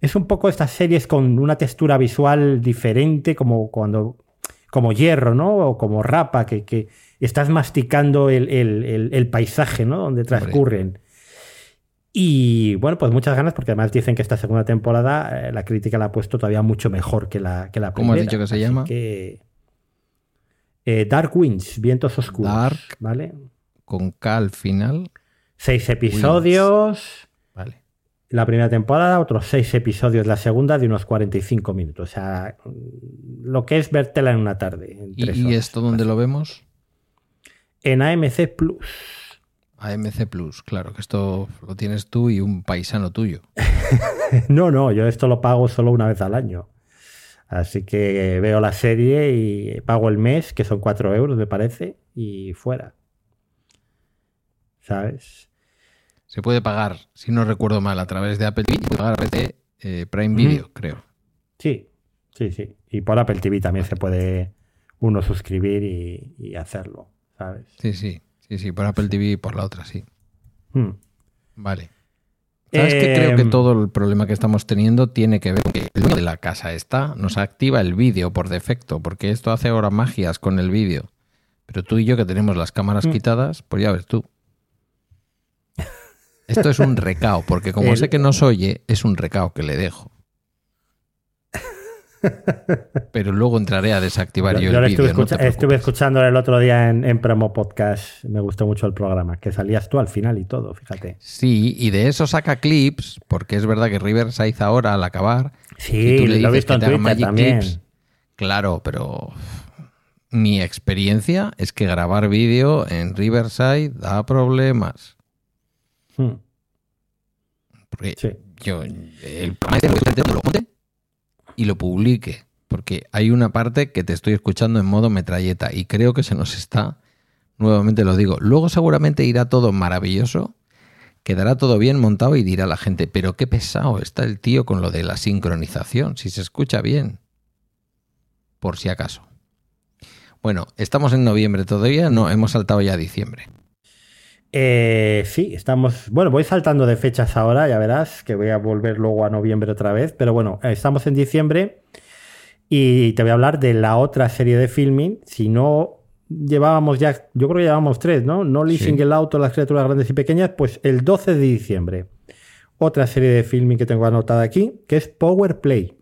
Speaker 3: es un poco estas series con una textura visual diferente, como cuando como hierro, ¿no? O como rapa, que, estás masticando el, paisaje, ¿no? Donde transcurren. Y bueno, pues muchas ganas, porque además dicen que esta segunda temporada eh, la crítica la ha puesto todavía mucho mejor que la, que la
Speaker 2: primera. ¿Cómo has dicho que se llama?
Speaker 3: Que, eh, Dark Winds, Vientos Oscuros. Dark, ¿vale?
Speaker 2: Con K al final.
Speaker 3: Seis episodios. La primera temporada, otros seis episodios la segunda de unos 45 minutos. O sea, lo que es vértela en una tarde.
Speaker 2: ¿Y, esto dónde lo vemos?
Speaker 3: En AMC Plus.
Speaker 2: AMC Plus, claro, que esto lo tienes tú y un paisano tuyo.
Speaker 3: no, no, yo esto lo pago solo una vez al año. Así que veo la serie y pago el mes, que son 4 euros, me parece, y fuera. ¿Sabes?
Speaker 2: Se puede pagar, si no recuerdo mal, a través de Apple TV, pagar a través de eh, Prime Video, creo.
Speaker 3: Sí, sí, sí. Y por Apple TV también se puede uno suscribir y, hacerlo, ¿sabes?
Speaker 2: Sí, sí, sí, sí, por Apple TV y por la otra, sí.
Speaker 3: Hmm.
Speaker 2: Vale. ¿Sabes que Creo que em, todo el problema que estamos teniendo tiene que ver con que el dueño de la casa está, nos activa el vídeo por defecto, porque esto hace ahora magias con el vídeo. Pero tú y yo que tenemos las cámaras hmm. quitadas, pues ya ves tú. Esto es un recao, porque como sé que nos oye, es un recao que le dejo. Pero luego entraré a desactivar yo, el vídeo.
Speaker 3: Estuve, estuve escuchando el otro día en, Promo Podcast. Me gustó mucho el programa, que salías tú al final y todo, fíjate.
Speaker 2: Sí, y de eso saca clips, porque es verdad que Riverside ahora al acabar.
Speaker 3: Sí, lo he visto en Twitter también.
Speaker 2: claro, pero mi experiencia es que grabar vídeo en Riverside da problemas.
Speaker 3: Hmm.
Speaker 2: Porque yo, el lo ponte y lo publique. Porque hay una parte que te estoy escuchando en modo metralleta y creo que se nos está, nuevamente lo digo. Luego seguramente irá todo maravilloso, quedará todo bien montado y dirá la gente, pero qué pesado está el tío con lo de la sincronización, si se escucha bien. Por si acaso. Bueno, estamos en noviembre todavía, no, hemos saltado ya a diciembre.
Speaker 3: Eh, sí, estamos. Bueno, voy saltando de fechas ahora, ya verás, que voy a volver luego a noviembre otra vez. Pero bueno, estamos en diciembre y te voy a hablar de la otra serie de filming. Si no llevábamos ya, yo creo que llevábamos tres, ¿no? No Leasing el Auto, las criaturas grandes y pequeñas, pues el 12 de diciembre. Otra serie de filming que tengo anotada aquí, que es Power Play.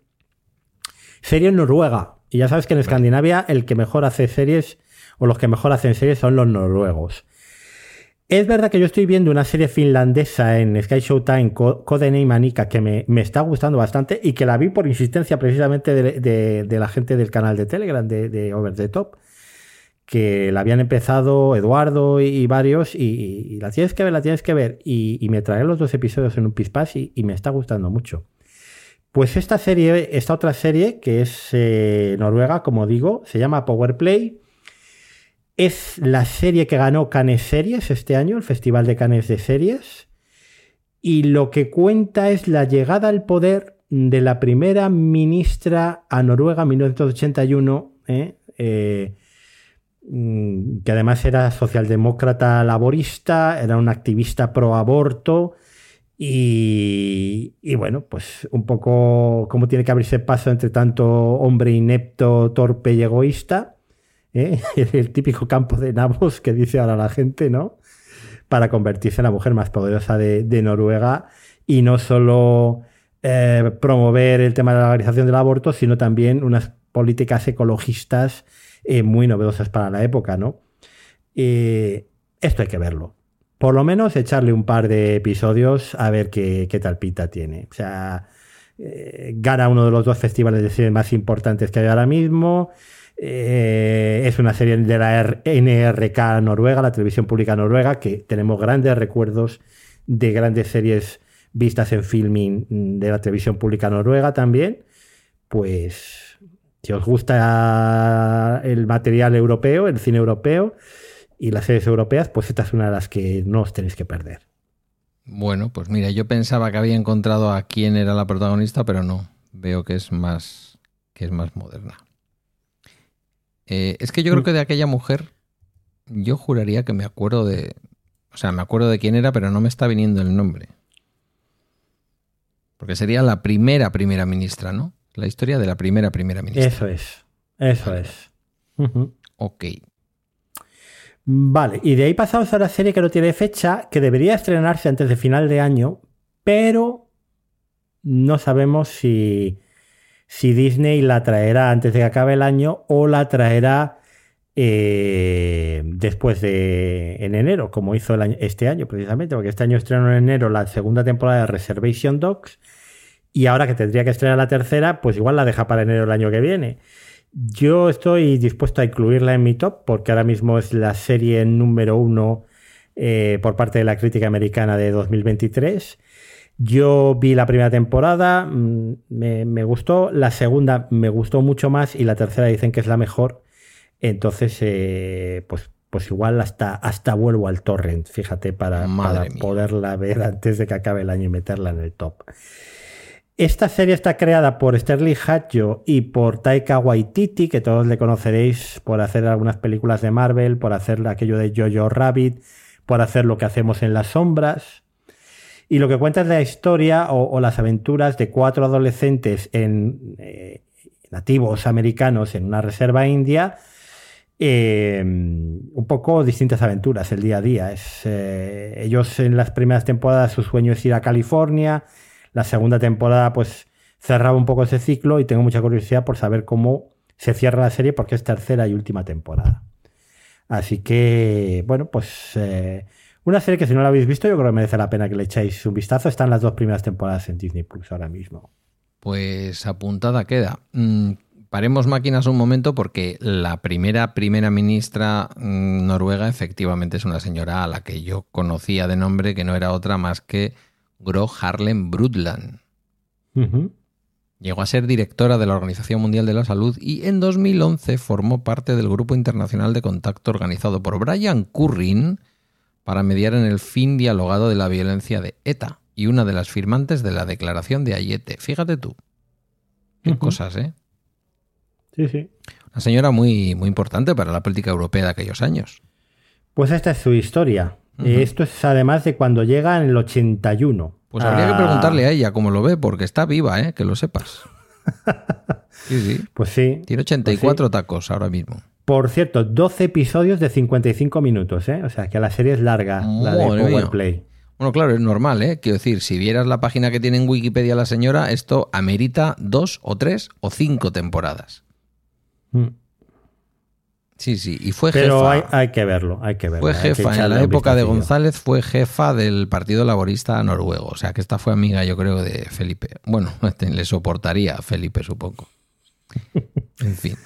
Speaker 3: Serie noruega. Y ya sabes que en Escandinavia el que mejor hace series, o los que mejor hacen series son los noruegos. Es verdad que yo estoy viendo una serie finlandesa en Sky Showtime, Codename Manica, que me, está gustando bastante y que la vi por insistencia precisamente de, la gente del canal de Telegram, de, Over the Top, que la habían empezado Eduardo y, varios, y, la tienes que ver, la tienes que ver. Y, me trae los dos episodios en un pispas y, y me está gustando mucho. Pues esta serie, esta otra serie, que es eh, noruega, como digo, se llama Power Play. Es la serie que ganó Cannes Series este año, el Festival de Cannes de Series. Y lo que cuenta es la llegada al poder de la primera ministra a Noruega en 1981, ¿eh? Eh, mm, que además era socialdemócrata laborista, era un activista pro aborto. Y, bueno, pues un poco cómo tiene que abrirse paso entre tanto hombre inepto, torpe y egoísta. ¿Eh? El típico campo de nabos que dice ahora la gente, ¿no? Para convertirse en la mujer más poderosa de, Noruega y no solo eh, promover el tema de la legalización del aborto, sino también unas políticas ecologistas eh, muy novedosas para la época, ¿no? esto hay que verlo por lo menos echarle un par de episodios a ver qué, tal pita tiene. O sea, gana uno de los dos festivales de cine más importantes que hay ahora mismo. Eh, es una serie de la NRK noruega, la televisión pública noruega, que tenemos grandes recuerdos de grandes series vistas en filming de la televisión pública noruega también. Pues si os gusta el material europeo, el cine europeo, y las series europeas, pues esta es una de las que no os tenéis que perder.
Speaker 2: Bueno, pues mira, yo pensaba que había encontrado a quién era la protagonista, pero no. Veo que es más, que es más moderna. Eh, es que yo creo mm. que de aquella mujer, yo juraría que me acuerdo de. O sea, me acuerdo de quién era, pero no me está viniendo el nombre. Porque sería la primera primera ministra, ¿no? La historia de la primera primera ministra.
Speaker 3: Eso es. Eso es.
Speaker 2: Ok.
Speaker 3: Vale, y de ahí pasamos a la serie que no tiene fecha, que debería estrenarse antes de final de año, pero no sabemos si, si Disney la traerá antes de que acabe el año o la traerá eh, después de en enero, como hizo este año precisamente, porque este año estrenó en enero la segunda temporada de Reservation Dogs y ahora que tendría que estrenar la tercera, pues igual la deja para enero el año que viene. Yo estoy dispuesto a incluirla en mi top porque ahora mismo es la serie número uno eh, por parte de la crítica americana de 2023. Yo vi la primera temporada, mm, me, gustó, la segunda me gustó mucho más y la tercera dicen que es la mejor. Entonces, eh, pues, pues igual hasta, hasta vuelvo al torrent, fíjate, para, para poderla ver antes de que acabe el año y meterla en el top. Esta serie está creada por Sterling Hatcho y por Taika Waititi, que todos le conoceréis por hacer algunas películas de Marvel, por hacer aquello de Jojo Rabbit, por hacer lo que hacemos en las sombras. Y lo que cuenta es la historia o, las aventuras de cuatro adolescentes en, eh, nativos americanos en una reserva india. Eh, un poco distintas aventuras el día a día. Es, eh, ellos en las primeras temporadas su sueño es ir a California la segunda temporada pues cerraba un poco ese ciclo y tengo mucha curiosidad por saber cómo se cierra la serie porque es tercera y última temporada. Así que, bueno, pues una serie que si no la habéis visto yo creo que merece la pena que le echéis un vistazo. Están las dos primeras temporadas en Disney Plus ahora mismo.
Speaker 2: Pues apuntada queda. Mm, paremos máquinas un momento porque la primera primera ministra mm, noruega efectivamente es una señora a la que yo conocía de nombre que no era otra más que Gro Harlem Brundtland. Llegó a ser directora de la Organización Mundial de la Salud y en 2011 formó parte del Grupo Internacional de Contacto organizado por Brian Currin para mediar en el fin dialogado de la violencia de ETA y una de las firmantes de la Declaración de Ayete. Fíjate tú. Qué cosas, ¿eh?
Speaker 3: Sí, sí.
Speaker 2: Una señora muy, muy importante para la política europea de aquellos años.
Speaker 3: Pues esta es su historia. Esto es además de cuando llega en el 81.
Speaker 2: Pues habría que ah. preguntarle a ella cómo lo ve, porque está viva, ¿eh? que lo sepas. Sí, sí.
Speaker 3: Pues sí.
Speaker 2: Tiene 84 pues tacos ahora mismo.
Speaker 3: Por cierto, 12 episodios de 55 minutos, ¿eh? O sea, que la serie es larga, la de Powerplay.
Speaker 2: Bueno, claro, es normal, ¿eh? Quiero decir, si vieras la página que tiene en Wikipedia la señora, esto amerita dos o tres o cinco temporadas. Mm. Sí, sí, y fue
Speaker 3: Pero jefa. Hay, hay, que verlo, hay que verlo.
Speaker 2: Fue jefa, en la época de González fue jefa del Partido Laborista Noruego. O sea que esta fue amiga, yo creo, de Felipe. Bueno, le soportaría a Felipe, supongo. En fin.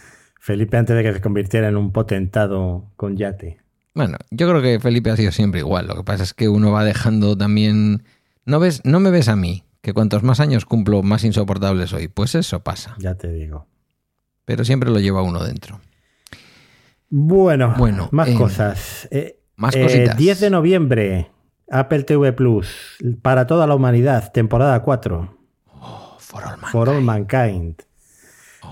Speaker 3: Felipe antes de que se convirtiera en un potentado con yate.
Speaker 2: Bueno, yo creo que Felipe ha sido siempre igual. Lo que pasa es que uno va dejando también. ¿No ves? No me ves a mí, que cuantos más años cumplo, más insoportable soy. Pues eso pasa.
Speaker 3: Ya te digo.
Speaker 2: Pero siempre lo lleva uno dentro.
Speaker 3: Bueno,
Speaker 2: Bueno,
Speaker 3: más
Speaker 2: eh,
Speaker 3: cosas. Eh,
Speaker 2: más
Speaker 3: eh,
Speaker 2: cositas.
Speaker 3: 10 de noviembre, Apple TV Plus, para toda la humanidad, temporada 4,
Speaker 2: For all
Speaker 3: For All
Speaker 2: mankind.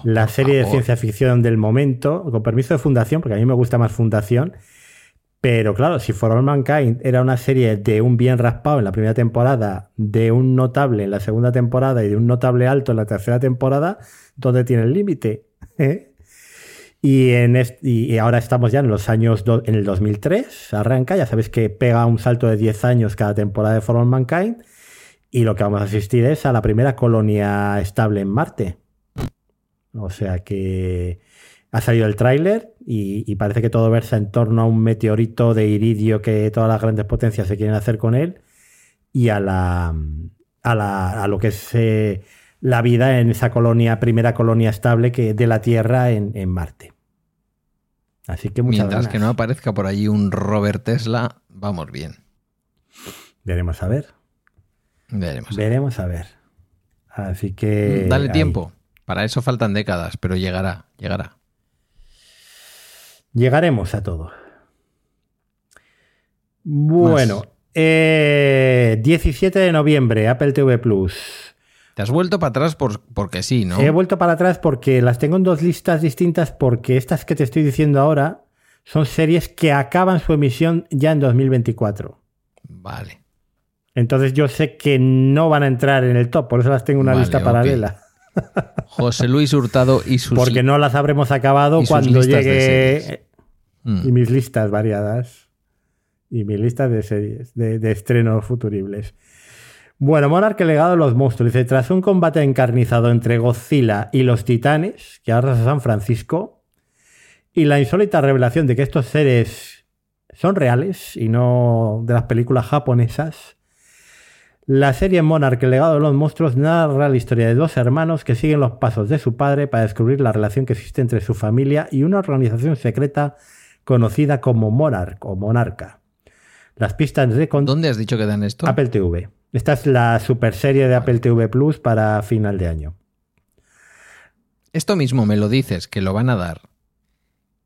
Speaker 3: La serie de ciencia ficción del momento, con permiso de Fundación, porque a mí me gusta más Fundación. Pero claro, si For All Mankind era una serie de un bien raspado en la primera temporada, de un notable en la segunda temporada y de un notable alto en la tercera temporada, ¿dónde tiene el límite? ¿Eh? Y, en est- y ahora estamos ya en los años, en el 2003, arranca, ya sabéis que pega un salto de 10 años cada temporada de For All Mankind, y lo que vamos a asistir es a la primera colonia estable en Marte. O sea que ha salido el tráiler y, y parece que todo versa en torno a un meteorito de iridio que todas las grandes potencias se quieren hacer con él y a la a, la- a lo que es eh, la vida en esa colonia, primera colonia estable que de la Tierra en, en Marte. Así que muchas
Speaker 2: Mientras
Speaker 3: ganas.
Speaker 2: que no aparezca por allí un Robert Tesla, vamos bien.
Speaker 3: Veremos a ver.
Speaker 2: Veremos.
Speaker 3: Veremos a ver. Así que.
Speaker 2: Dale
Speaker 3: ahí.
Speaker 2: tiempo. Para eso faltan décadas, pero llegará, llegará.
Speaker 3: Llegaremos a todo. Bueno, eh, 17 de noviembre, Apple TV Plus.
Speaker 2: Te has vuelto para atrás por, porque sí, ¿no?
Speaker 3: He vuelto para atrás porque las tengo en dos listas distintas porque estas que te estoy diciendo ahora son series que acaban su emisión ya en 2024.
Speaker 2: Vale.
Speaker 3: Entonces yo sé que no van a entrar en el top, por eso las tengo en una
Speaker 2: Vale,
Speaker 3: lista paralela.
Speaker 2: José Luis Hurtado y sus...
Speaker 3: Porque no las habremos acabado cuando llegue
Speaker 2: series. Mm.
Speaker 3: y mis listas variadas y mis listas de series de, de estrenos futuribles. Bueno, Monarch legado de los monstruos. Dice, tras un combate encarnizado entre Godzilla y los titanes, que arrasa San Francisco, y la insólita revelación de que estos seres son reales y no de las películas japonesas, la serie Monarch el legado de los monstruos narra la historia de dos hermanos que siguen los pasos de su padre para descubrir la relación que existe entre su familia y una organización secreta conocida como Monarch o Monarca. Las pistas de
Speaker 2: ¿Dónde has dicho que dan esto?
Speaker 3: Apple TV. Esta es la super serie de Apple TV Plus para final de año.
Speaker 2: Esto mismo me lo dices, que lo van a dar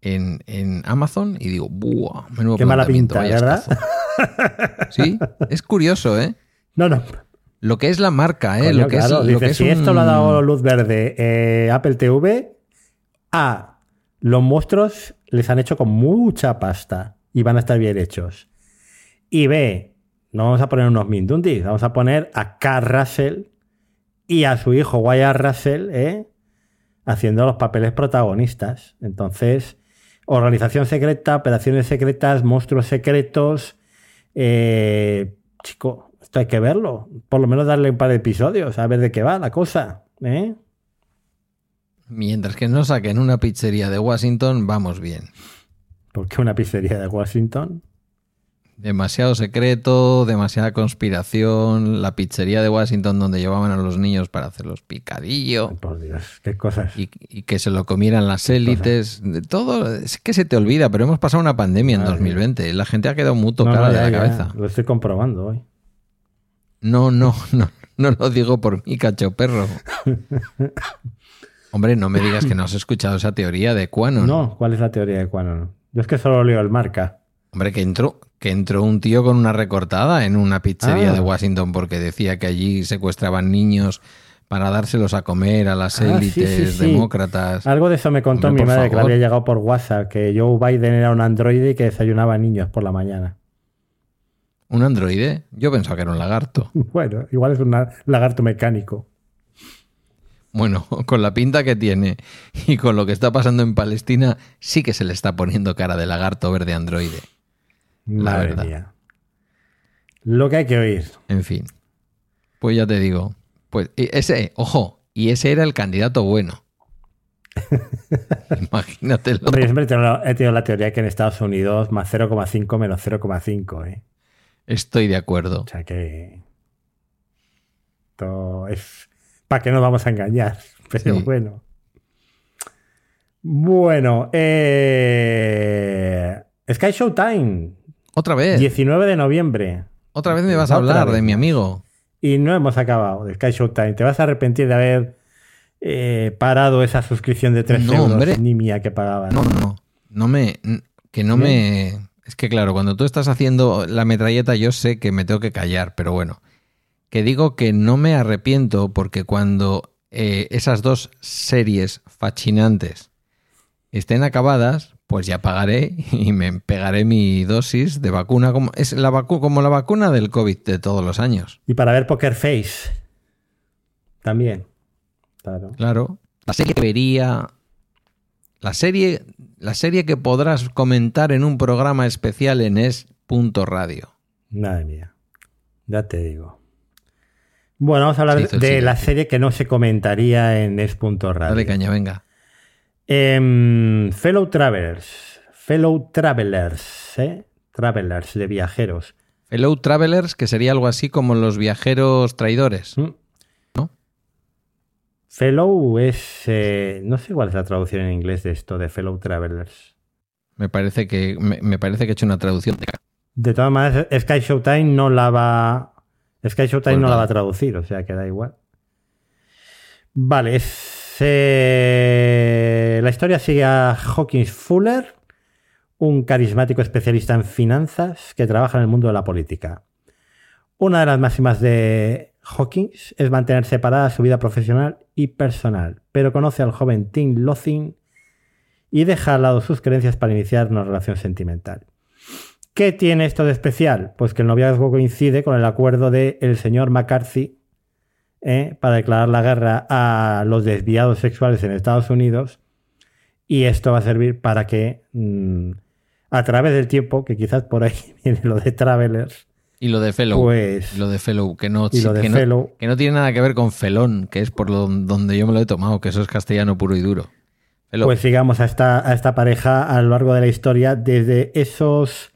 Speaker 2: en, en Amazon y digo, ¡buah! Menudo
Speaker 3: Qué mala pinta, ¿verdad?
Speaker 2: ascazo". Sí, es curioso, ¿eh?
Speaker 3: No, no.
Speaker 2: Lo que es la marca, ¿eh?
Speaker 3: Coño,
Speaker 2: lo que
Speaker 3: claro,
Speaker 2: es, lo
Speaker 3: dice,
Speaker 2: que es
Speaker 3: si esto lo ha dado luz verde eh, Apple TV, A, los monstruos les han hecho con mucha pasta y van a estar bien hechos. Y B, no vamos a poner unos Mindundis, vamos a poner a Carl Russell y a su hijo Wyatt Russell, ¿eh? haciendo los papeles protagonistas. Entonces, organización secreta, operaciones secretas, monstruos secretos. eh, chico, esto hay que verlo. Por lo menos darle un par de episodios, a ver de qué va la cosa. ¿eh?
Speaker 2: Mientras que no saquen una pizzería de Washington, vamos bien.
Speaker 3: Porque una pizzería de Washington.
Speaker 2: Demasiado secreto, demasiada conspiración. La pizzería de Washington donde llevaban a los niños para hacer los picadillos.
Speaker 3: Por Dios, qué cosas.
Speaker 2: y, y que se lo comieran las élites. De todo, es que se te olvida, pero hemos pasado una pandemia en
Speaker 3: Madre
Speaker 2: 2020. La gente ha quedado muy tocada
Speaker 3: no,
Speaker 2: de la cabeza.
Speaker 3: Lo estoy comprobando hoy.
Speaker 2: No, no, no, no lo digo por mi cacho perro. Hombre, no me digas que no has escuchado esa teoría de Quanon.
Speaker 3: No, ¿cuál es la teoría de Quanon? Yo es que solo leo el marca.
Speaker 2: Hombre, que entró, que entró un tío con una recortada en una pizzería
Speaker 3: Ah.
Speaker 2: de Washington porque decía que allí secuestraban niños para dárselos a comer a las
Speaker 3: Ah,
Speaker 2: élites
Speaker 3: sí, sí.
Speaker 2: demócratas.
Speaker 3: Algo de eso me contó
Speaker 2: Hombre,
Speaker 3: mi madre, que le había llegado por WhatsApp, que Joe Biden era un androide y que desayunaba niños por la mañana.
Speaker 2: ¿Un androide? Yo pensaba que era un lagarto.
Speaker 3: Bueno, igual es un lagarto mecánico.
Speaker 2: Bueno, con la pinta que tiene y con lo que está pasando en Palestina, sí que se le está poniendo cara de lagarto verde androide. La
Speaker 3: Madre
Speaker 2: verdad.
Speaker 3: mía. Lo que hay que oír.
Speaker 2: En fin. Pues ya te digo. Pues ese, ojo, y ese era el candidato bueno. Imagínatelo.
Speaker 3: Hombre, yo siempre he tenido, he tenido la teoría que en Estados Unidos más 0,5 menos 0,5, ¿eh?
Speaker 2: Estoy de acuerdo.
Speaker 3: O sea que. Esto es. ¿Para qué nos vamos a engañar? Pero
Speaker 2: Sí.
Speaker 3: bueno. Bueno, eh, Sky Showtime.
Speaker 2: Otra vez.
Speaker 3: 19 de noviembre.
Speaker 2: Otra vez me vas a hablar de mi amigo.
Speaker 3: Y no hemos acabado de Sky Showtime. Te vas a arrepentir de haber eh, parado esa suscripción de 3
Speaker 2: No,
Speaker 3: euros
Speaker 2: hombre.
Speaker 3: ni mía que pagabas.
Speaker 2: No, no, no. No me. Que no me. Es que claro, cuando tú estás haciendo la metralleta, yo sé que me tengo que callar, pero bueno. Que digo que no me arrepiento porque cuando eh, esas dos series fascinantes estén acabadas, pues ya pagaré y me pegaré mi dosis de vacuna como es la vacu como la vacuna del COVID de todos los años.
Speaker 3: Y para ver Poker Face. También. Claro.
Speaker 2: Claro. La serie que vería. La serie, la serie que podrás comentar en un programa especial en es.radio.
Speaker 3: Madre mía. Ya te digo. Bueno, vamos a hablar de la serie que no se comentaría en es.radio.
Speaker 2: Dale caña, venga.
Speaker 3: Em, fellow Travelers. Fellow Travelers, ¿eh? Travelers, de viajeros.
Speaker 2: Fellow Travelers, que sería algo así como los viajeros traidores.
Speaker 3: ¿Mm? Fellow es. eh, no sé cuál es la traducción en inglés de esto, de Fellow Travelers.
Speaker 2: Me parece que, me, me parece que he hecho una traducción. de
Speaker 3: De todas maneras, Sky Showtime no la va. Sky Showtime no la va a traducir, o sea que da igual. Vale, es, eh, la historia sigue a Hawkins Fuller, un carismático especialista en finanzas que trabaja en el mundo de la política. Una de las máximas de Hawkins es mantener separada su vida profesional y personal, pero conoce al joven Tim Lothin y deja al lado sus creencias para iniciar una relación sentimental. ¿Qué tiene esto de especial? Pues que el noviazgo coincide con el acuerdo del el señor McCarthy ¿eh? para declarar la guerra a los desviados sexuales en Estados Unidos. Y esto va a servir para que mm, a través del tiempo, que quizás por ahí viene lo de Travelers,
Speaker 2: Y lo de Fellow.
Speaker 3: pues...
Speaker 2: Y lo de Fellow, que no, que, no, que no tiene nada que ver con felón, que es por lo- donde yo me lo he tomado, que eso es castellano puro y duro.
Speaker 3: Pues sigamos a esta, a esta pareja a lo largo de la historia, desde esos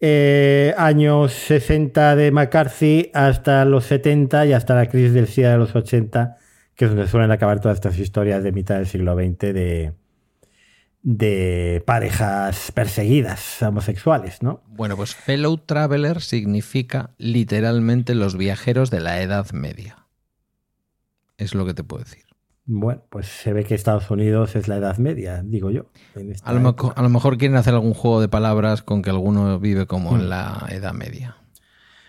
Speaker 3: eh, años 60 de McCarthy hasta los 70 y hasta la crisis del SIDA de los 80, que es donde suelen acabar todas estas historias de mitad del siglo XX de, de parejas perseguidas homosexuales, ¿no?
Speaker 2: Bueno, pues Fellow Traveler significa literalmente los viajeros de la Edad Media. Es lo que te puedo decir.
Speaker 3: Bueno, pues se ve que Estados Unidos es la Edad Media, digo yo.
Speaker 2: A lo, a mejor quieren hacer algún juego de palabras con que alguno vive como en la Edad Media.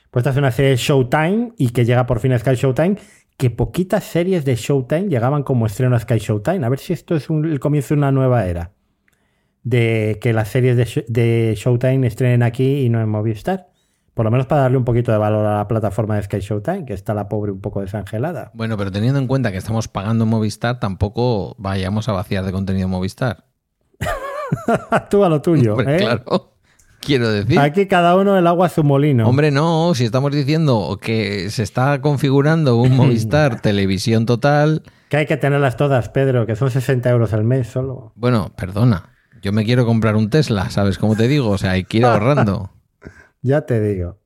Speaker 3: Pues esta es una serie de Showtime y que llega por fin a Sky Showtime. Que poquitas series de Showtime llegaban como estreno a Sky Showtime. A ver si esto es un- el comienzo de una nueva era. De que las series de, Sh- de Showtime estrenen aquí y no en Movistar. Por lo menos para darle un poquito de valor a la plataforma de Sky Showtime, que está la pobre un poco desangelada.
Speaker 2: Bueno, pero teniendo en cuenta que estamos pagando Movistar, tampoco vayamos a vaciar de contenido Movistar.
Speaker 3: Tú a lo tuyo.
Speaker 2: Hombre,
Speaker 3: ¿eh?
Speaker 2: claro. Quiero decir.
Speaker 3: Aquí cada uno el agua a su molino.
Speaker 2: Hombre, no, si estamos diciendo que se está configurando un Movistar televisión total,
Speaker 3: Que hay que tenerlas todas, Pedro, que son 60 euros al mes solo.
Speaker 2: bueno, perdona, yo me quiero comprar un Tesla, ¿sabes cómo te digo? O sea, hay que ir ahorrando.
Speaker 3: Ya te digo.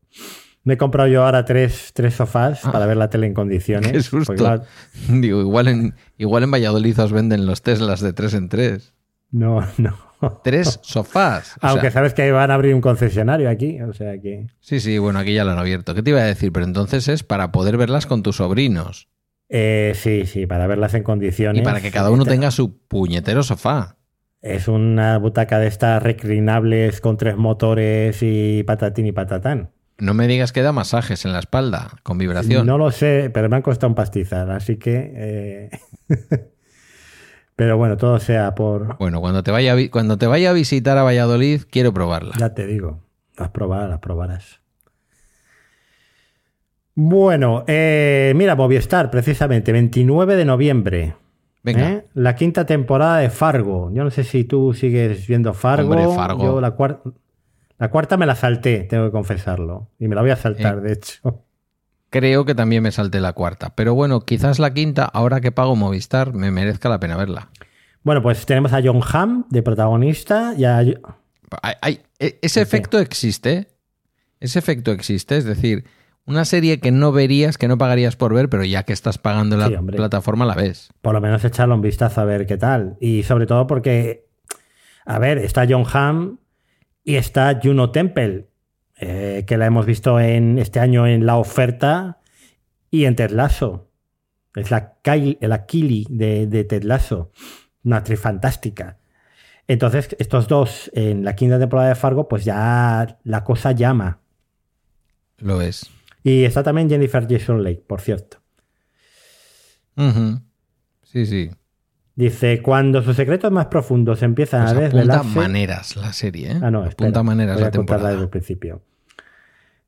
Speaker 3: Me he comprado yo ahora tres, tres sofás para ver la tele en condiciones.
Speaker 2: Qué susto. Digo, igual en, igual en Valladolid os venden los Teslas de tres en tres.
Speaker 3: no, no.
Speaker 2: Tres sofás.
Speaker 3: Aunque
Speaker 2: sea,
Speaker 3: sabes que van a abrir un concesionario aquí, o sea que.
Speaker 2: sí, sí, bueno, aquí ya lo han abierto. ¿Qué te iba a decir? Pero entonces es para poder verlas con tus sobrinos.
Speaker 3: Eh, sí, sí, para verlas en condiciones.
Speaker 2: Y para que cada uno tenga su puñetero sofá.
Speaker 3: Es una butaca de estas reclinables con tres motores y patatín y patatán.
Speaker 2: No me digas que da masajes en la espalda con vibración.
Speaker 3: No lo sé, pero me han costado un pastizal, así que. eh, pero bueno, todo sea por.
Speaker 2: Bueno, cuando te, vaya cuando te vaya a visitar a Valladolid, quiero probarla.
Speaker 3: Ya te digo, las probarás, las probarás. Bueno, eh, mira, Movistar, precisamente, 29 de noviembre.
Speaker 2: Venga,
Speaker 3: ¿eh? La quinta temporada de Fargo. Yo no sé si tú sigues viendo Fargo.
Speaker 2: Hombre, Fargo.
Speaker 3: Yo la, cuar- la cuarta me la salté, tengo que confesarlo. Y me la voy a saltar,
Speaker 2: Eh.
Speaker 3: de hecho.
Speaker 2: creo que también me salté la cuarta. Pero bueno, quizás la quinta, ahora que pago Movistar, me merezca la pena verla.
Speaker 3: Bueno, pues tenemos a John Hamm de protagonista y a...
Speaker 2: Hay- hay- e- ese efecto existe. Ese efecto existe. Es decir, Una serie que no verías, que no pagarías por ver, pero ya que estás pagando la
Speaker 3: Sí,
Speaker 2: plataforma la ves.
Speaker 3: Por lo menos echarle un vistazo a ver qué tal. Y sobre todo porque, a ver, está John Hamm y está Juno Temple, eh, que la hemos visto en este año en La Oferta y en Ted Lasso. Es la, Kyle- la Kili de, de Ted Lasso, una actriz fantástica. Entonces, estos dos en la quinta temporada de Fargo, pues ya la cosa llama.
Speaker 2: Lo es.
Speaker 3: Y está también Jennifer Jason Leigh, por cierto.
Speaker 2: Sí, sí.
Speaker 3: Dice, cuando sus secretos más profundos empiezan
Speaker 2: Pues
Speaker 3: a
Speaker 2: apunta
Speaker 3: desvelarse...
Speaker 2: maneras la serie, ¿eh?
Speaker 3: Ah, no, espera,
Speaker 2: apunta maneras
Speaker 3: voy a
Speaker 2: la
Speaker 3: contarla
Speaker 2: temporada.
Speaker 3: desde el principio.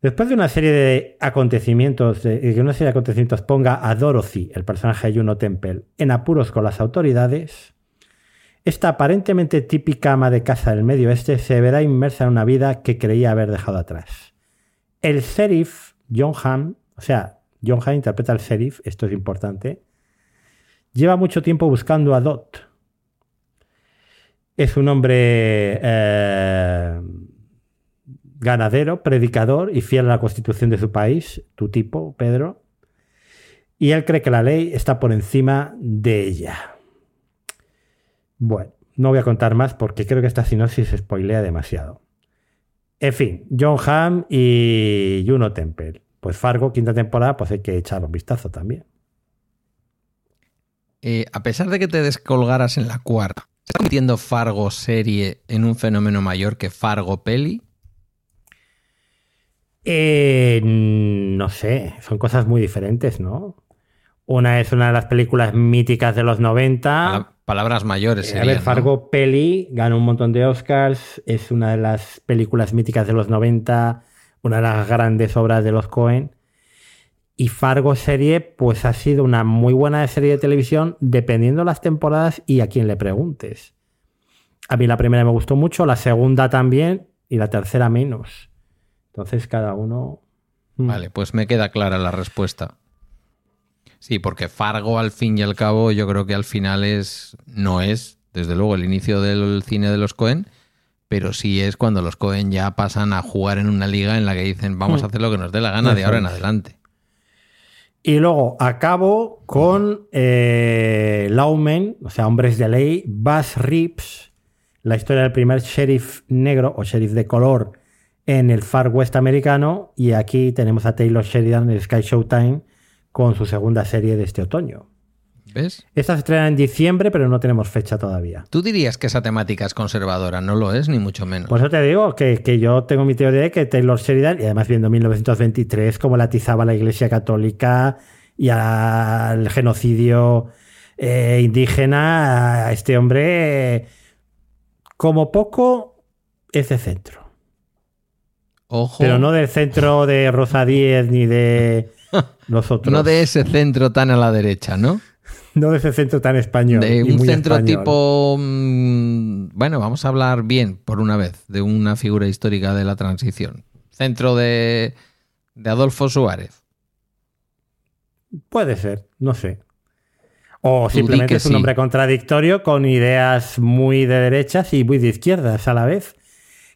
Speaker 3: Después de una serie de acontecimientos, de que una serie de acontecimientos ponga a Dorothy, el personaje de Juno Temple, en apuros con las autoridades, esta aparentemente típica ama de casa del medio oeste se verá inmersa en una vida que creía haber dejado atrás. El sheriff, John Hamm, o sea, John Hamm interpreta al sheriff, esto es importante, lleva mucho tiempo buscando a Dot. Es un hombre eh, ganadero, predicador y fiel a la constitución de su país, tu tipo, Pedro. Y él cree que la ley está por encima de ella. Bueno, no voy a contar más porque creo que esta sinopsis spoilea demasiado. En fin, John Hamm y Juno Temple. Pues Fargo, quinta temporada, pues hay que echar un vistazo también.
Speaker 2: Eh, a pesar de que te descolgaras en la cuarta, ¿estás convirtiendo Fargo serie en un fenómeno mayor que Fargo peli?
Speaker 3: Eh, no sé, son cosas muy diferentes, ¿no? Una es una de las películas míticas de los 90.
Speaker 2: Pala- Palabras mayores.
Speaker 3: Eh, a
Speaker 2: serían,
Speaker 3: ver,
Speaker 2: ¿no?
Speaker 3: Fargo Peli ganó un montón de Oscars, es una de las películas míticas de los 90, una de las grandes obras de los Cohen. Y Fargo serie, pues ha sido una muy buena serie de televisión, dependiendo las temporadas y a quien le preguntes. A mí la primera me gustó mucho, la segunda también y la tercera menos. Entonces cada uno... Mm.
Speaker 2: Vale, pues me queda clara la respuesta. Sí, porque Fargo al fin y al cabo yo creo que al final es, no es, desde luego, el inicio del cine de los Cohen, pero sí es cuando los Cohen ya pasan a jugar en una liga en la que dicen vamos a hacer lo que nos dé la gana de ahora en adelante.
Speaker 3: Y luego acabo con eh, Lawmen, o sea, Hombres de Ley, Bass Rips, la historia del primer sheriff negro o sheriff de color en el Far West americano. Y aquí tenemos a Taylor Sheridan en Sky Showtime con su segunda serie de este otoño.
Speaker 2: ¿Ves?
Speaker 3: Esta se estrena en diciembre, pero no tenemos fecha todavía.
Speaker 2: Tú dirías que esa temática es conservadora, no lo es, ni mucho menos.
Speaker 3: Por eso te digo que, que yo tengo mi teoría de que Taylor Sheridan, y además viendo 1923, cómo la atizaba la Iglesia Católica y al genocidio eh, indígena, a este hombre, eh, como poco, es de centro.
Speaker 2: Ojo,
Speaker 3: Pero no del centro de Rosa Díez ni de
Speaker 2: no de ese centro tan a la derecha, ¿no?
Speaker 3: No de ese centro tan español.
Speaker 2: De un centro
Speaker 3: español.
Speaker 2: tipo... mm, Bueno, vamos a hablar bien, por una vez, de una figura histórica de la transición. Centro de, de Adolfo Suárez.
Speaker 3: Puede ser, no sé. O simplemente es un
Speaker 2: sí.
Speaker 3: hombre contradictorio con ideas muy de derechas y muy de izquierdas a la vez.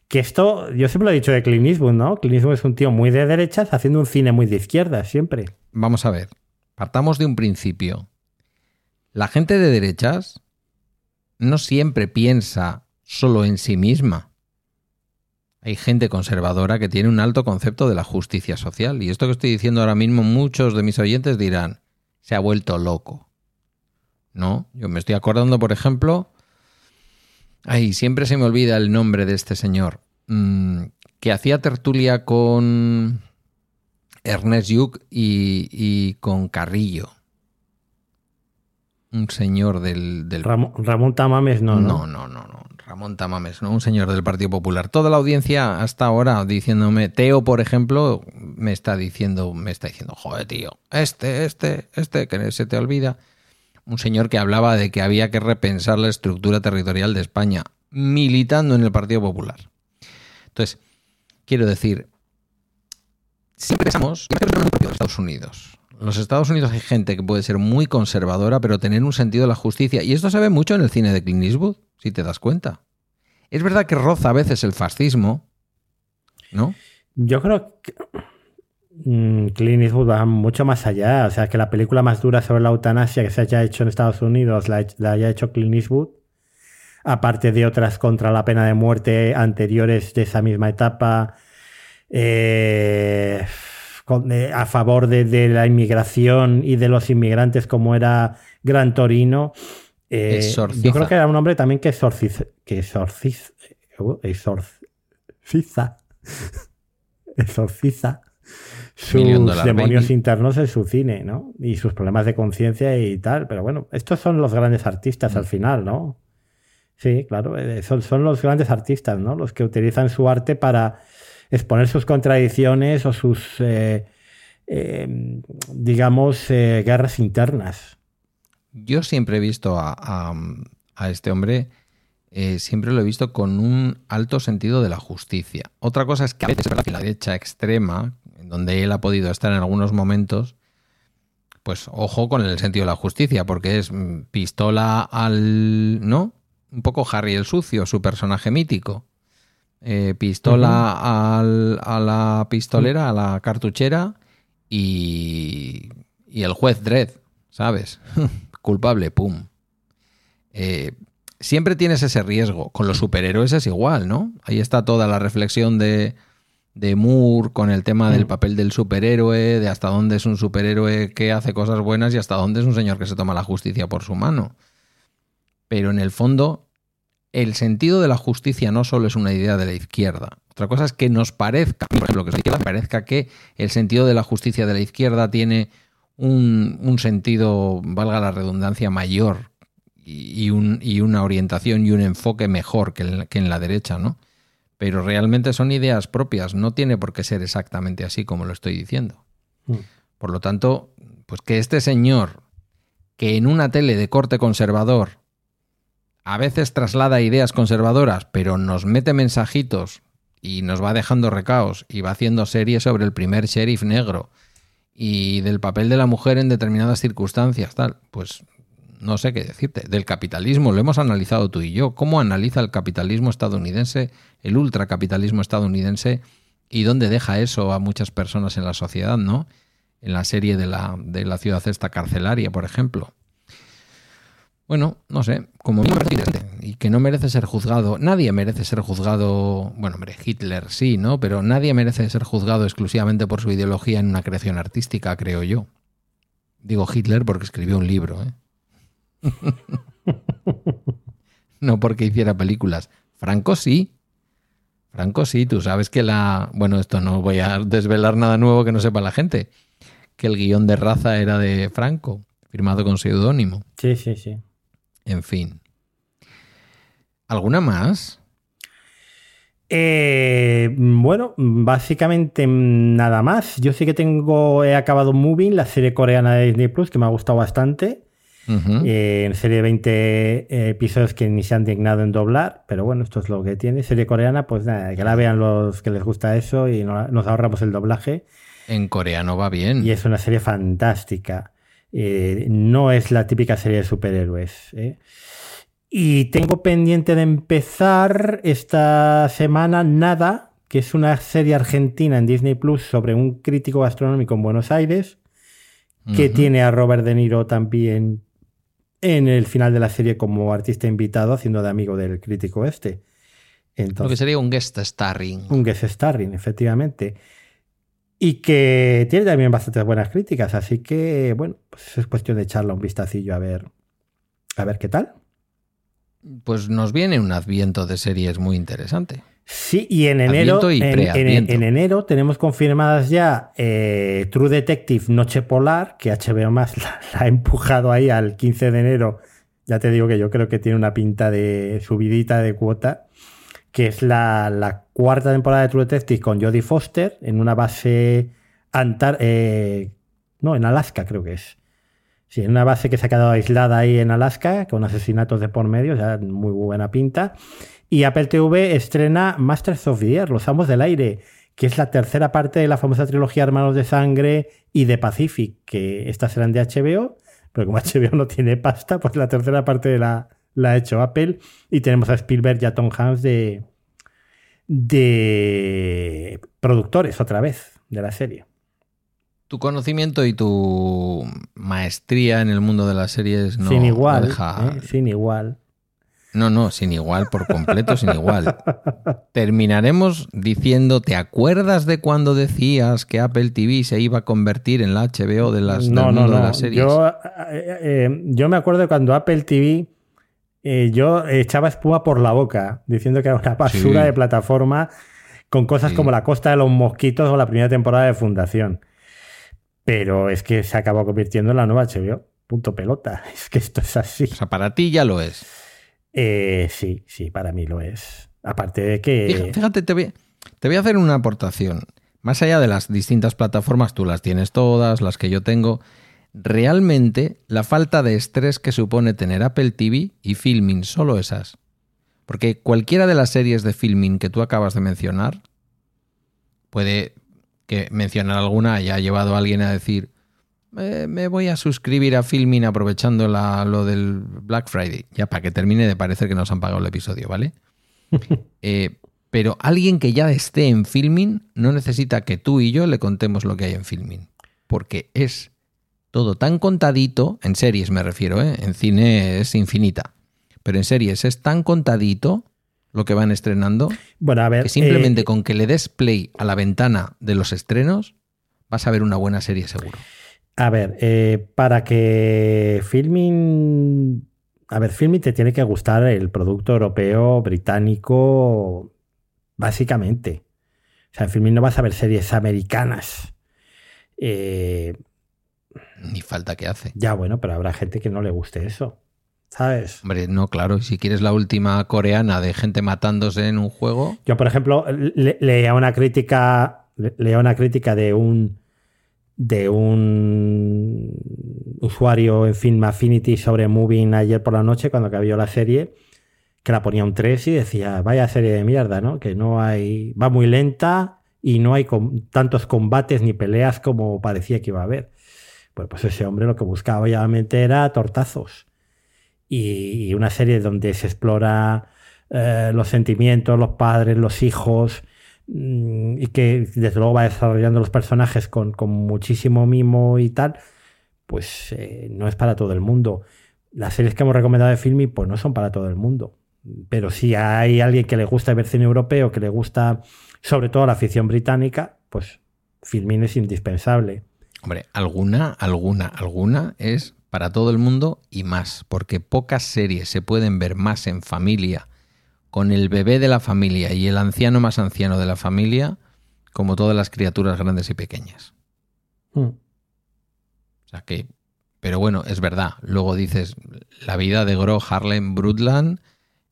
Speaker 3: Que esto, yo siempre lo he dicho de Clint ¿no? Clint es un tío muy de derechas haciendo un cine muy de izquierdas siempre.
Speaker 2: Vamos a ver, partamos de un principio. La gente de derechas no siempre piensa solo en sí misma. Hay gente conservadora que tiene un alto concepto de la justicia social. Y esto que estoy diciendo ahora mismo, muchos de mis oyentes dirán, se ha vuelto loco. No, yo me estoy acordando, por ejemplo, ay, siempre se me olvida el nombre de este señor, mm, que hacía tertulia con Ernest Lluch y, y con Carrillo. Un señor del, del
Speaker 3: Ramón, Ramón Tamames no,
Speaker 2: no,
Speaker 3: ¿no?
Speaker 2: no, no, no. Ramón Tamames, ¿no? Un señor del Partido Popular. Toda la audiencia hasta ahora diciéndome, Teo, por ejemplo, me está diciendo, me está diciendo, joder, tío, este, este, este, que se te olvida. Un señor que hablaba de que había que repensar la estructura territorial de España, militando en el Partido Popular. Entonces, quiero decir, siempre pensamos, de Estados Unidos. En los Estados Unidos hay gente que puede ser muy conservadora, pero tener un sentido de la justicia. Y esto se ve mucho en el cine de Clint Eastwood, si te das cuenta. Es verdad que roza a veces el fascismo, ¿no?
Speaker 3: Yo creo que. Mm, Clint Eastwood va mucho más allá. O sea, que la película más dura sobre la eutanasia que se haya hecho en Estados Unidos la, haya hecho Clint Eastwood, aparte de otras contra la pena de muerte anteriores de esa misma etapa, eh, eh, a favor de, la inmigración y de los inmigrantes, como era Gran Torino. Eh, yo creo que era un hombre también que exorciza, que exorciza, exorciza, exorciza sus demonios internos en su cine, ¿no? Y sus problemas de conciencia y tal. Pero bueno, estos son los grandes artistas al mm. final, ¿no? Sí, claro, eh, son, son los grandes artistas, ¿no? Los que utilizan su arte para exponer sus contradicciones o sus, eh, em, digamos, eh, guerras internas.
Speaker 2: Yo siempre he visto a, a este hombre siempre lo he visto con un alto sentido de la justicia. Otra cosa es que a veces la derecha extrema, donde él ha podido estar en algunos momentos, pues ojo con el sentido de la justicia, porque es mm, pistola al. ¿No? Un poco Harry el Sucio, su personaje mítico. Eh, pistola al, a la pistolera, a la cartuchera y, y el juez Dredd, ¿sabes? Culpable, pum. Eh, siempre tienes ese riesgo. Con los superhéroes es igual, ¿no? Ahí está toda la reflexión de, de Moore con el tema del mm. papel del superhéroe, de hasta dónde es un superhéroe que hace cosas buenas y hasta dónde es un señor que se toma la justicia por su mano. Pero en el fondo, el sentido de la justicia no solo es una idea de la izquierda. Otra cosa es que nos parezca, por ejemplo, que parezca que el sentido de la justicia de la izquierda tiene un, sentido, valga la redundancia, mayor y, una orientación y un enfoque mejor que que en la derecha, ¿no? Pero realmente son ideas propias, no tiene por qué ser exactamente así como lo estoy diciendo. Mm. Por lo tanto, pues que este señor, que en una tele de corte conservador, a veces traslada ideas conservadoras, pero nos mete mensajitos y nos va dejando recaos y va haciendo series sobre el primer sheriff negro y del papel de la mujer en determinadas circunstancias, tal, pues no sé qué decirte, del capitalismo, lo hemos analizado tú y yo, cómo analiza el capitalismo estadounidense, el ultracapitalismo estadounidense y dónde deja eso a muchas personas en la sociedad, ¿no? En la serie de la, de la ciudad esta carcelaria, por ejemplo. Bueno, no sé, como y que no merece ser juzgado, nadie merece ser juzgado, bueno, hombre, Hitler sí, ¿no? Pero nadie merece ser juzgado exclusivamente por su ideología en una creación artística, creo yo. Digo Hitler porque escribió un libro, ¿eh? no porque hiciera películas. Franco sí. Franco sí, tú sabes que la... Bueno, esto no voy a desvelar nada nuevo que no sepa la gente. Que el guion de raza era de Franco, firmado con seudónimo.
Speaker 3: Sí, sí, sí.
Speaker 2: En fin. ¿Alguna más?
Speaker 3: Eh, bueno, básicamente nada más. Yo sí que tengo, he acabado Moving, la serie coreana de Disney Plus, que me ha gustado bastante. Eh, en serie de 20 eh, episodios que ni se han dignado en doblar, pero bueno, esto es lo que tiene. Serie coreana, pues nada, que la vean los que les gusta eso y nos ahorramos el doblaje.
Speaker 2: En coreano va bien.
Speaker 3: Y es una serie fantástica. Eh, no es la típica serie de superhéroes. Y tengo pendiente de empezar esta semana Nada, que es una serie argentina en Disney Plus sobre un crítico gastronómico en Buenos Aires, que tiene a Robert De Niro también en el final de la serie como artista invitado, haciendo de amigo del crítico este.
Speaker 2: Entonces, Lo que sería un guest starring.
Speaker 3: Un guest starring, efectivamente. Y que tiene también bastantes buenas críticas, así que, bueno, pues es cuestión de echarle un vistacillo a ver, a ver qué tal.
Speaker 2: Pues nos viene un adviento de series muy interesante.
Speaker 3: Sí, y en enero, en, enero tenemos confirmadas ya eh, True Detective Noche Polar, que HBO más la, ha empujado ahí al 15 de enero. Ya te digo que yo creo que tiene una pinta de subidita de cuota, que es la, cuarta temporada de True Detective con Jodie Foster en una base antar eh, no, en Alaska creo que es. Sí, en una base que se ha quedado aislada ahí en Alaska, con asesinatos de por medio, ya muy buena pinta. Y Apple TV estrena Masters of the Air, Los Amos del Aire, que es la tercera parte de la famosa trilogía Hermanos de Sangre y de Pacific, que estas serán de HBO, pero como HBO no tiene pasta, pues la tercera parte la, la ha hecho Apple. Y tenemos a Spielberg y a Tom Hanks de, de productores otra vez de la serie.
Speaker 2: tu conocimiento y tu maestría en el mundo de las series no,
Speaker 3: sin igual,
Speaker 2: deja-
Speaker 3: ¿eh? sin igual.
Speaker 2: No, no, sin igual, por completo, sin igual. Terminaremos diciendo, ¿te acuerdas de cuando decías que Apple TV se iba a convertir en la HBO de las,
Speaker 3: no,
Speaker 2: del
Speaker 3: no,
Speaker 2: mundo
Speaker 3: no.
Speaker 2: de las series?
Speaker 3: Yo, eh, eh, yo me acuerdo de cuando Apple TV eh, yo echaba espuma por la boca diciendo que era una basura
Speaker 2: Sí.
Speaker 3: de plataforma con cosas
Speaker 2: Sí.
Speaker 3: como La Costa de los Mosquitos o la primera temporada de Fundación. Pero es que se acabó convirtiendo en la nueva HBO. Punto pelota. Es que esto es así.
Speaker 2: O sea, para ti ya lo es.
Speaker 3: Eh, sí, sí, para mí lo es. Aparte de que.
Speaker 2: Fíjate, te voy, te voy a hacer una aportación. Más allá de las distintas plataformas, tú las tienes todas, las que yo tengo. Realmente, la falta de estrés que supone tener Apple TV y Filming, solo esas. Porque cualquiera de las series de Filming que tú acabas de mencionar, puede que mencionar alguna haya llevado a alguien a decir, "Eh, me voy a suscribir a Filming aprovechando la- lo del Black Friday. Ya, para que termine de parecer que nos han pagado el episodio, ¿vale? Eh, pero alguien que ya esté en filming no necesita que tú y yo le contemos lo que hay en filming. Porque es todo tan contadito, en series me refiero, ¿eh? en cine es infinita, pero en series es tan contadito lo que van estrenando
Speaker 3: Bueno, a ver.
Speaker 2: que simplemente
Speaker 3: eh,
Speaker 2: con que le des play a la ventana de los estrenos vas a ver una buena serie seguro.
Speaker 3: A ver, eh, para que Filming. A ver, Filming te tiene que gustar el producto europeo, británico, básicamente. O sea, en Filming no vas a ver series americanas. Eh,
Speaker 2: Ni falta que hace.
Speaker 3: ya, bueno, pero habrá gente que no le guste eso. ¿Sabes?
Speaker 2: Hombre, no, claro, si quieres la última coreana de gente matándose en un juego,
Speaker 3: Yo, por ejemplo, le- leía una crítica. le- Leía una crítica de un. De un usuario en Film Affinity sobre Moving ayer por la noche, cuando acabó la serie, que la ponía un 3 y decía, vaya serie de mierda, ¿no? Que no hay. va muy lenta y no hay tantos combates ni peleas como parecía que iba a haber. Bueno, pues ese hombre lo que buscaba obviamente era tortazos. Y, una serie donde se explora eh, los sentimientos, los padres, los hijos, y que desde luego va desarrollando los personajes con, con muchísimo mimo y tal, pues eh, no es para todo el mundo. Las series que hemos recomendado de Filmi, pues no son para todo el mundo. Pero si hay alguien que le gusta ver cine europeo, que le gusta sobre todo la afición británica, pues Filmin es indispensable.
Speaker 2: Hombre, alguna, alguna, alguna es para todo el mundo y más, porque pocas series se pueden ver más en familia, con el bebé de la familia y el anciano más anciano de la familia, como todas las criaturas grandes y pequeñas.
Speaker 3: Mm.
Speaker 2: O sea que, pero bueno, es verdad. Luego dices, la vida de Gro Harlem Brundtland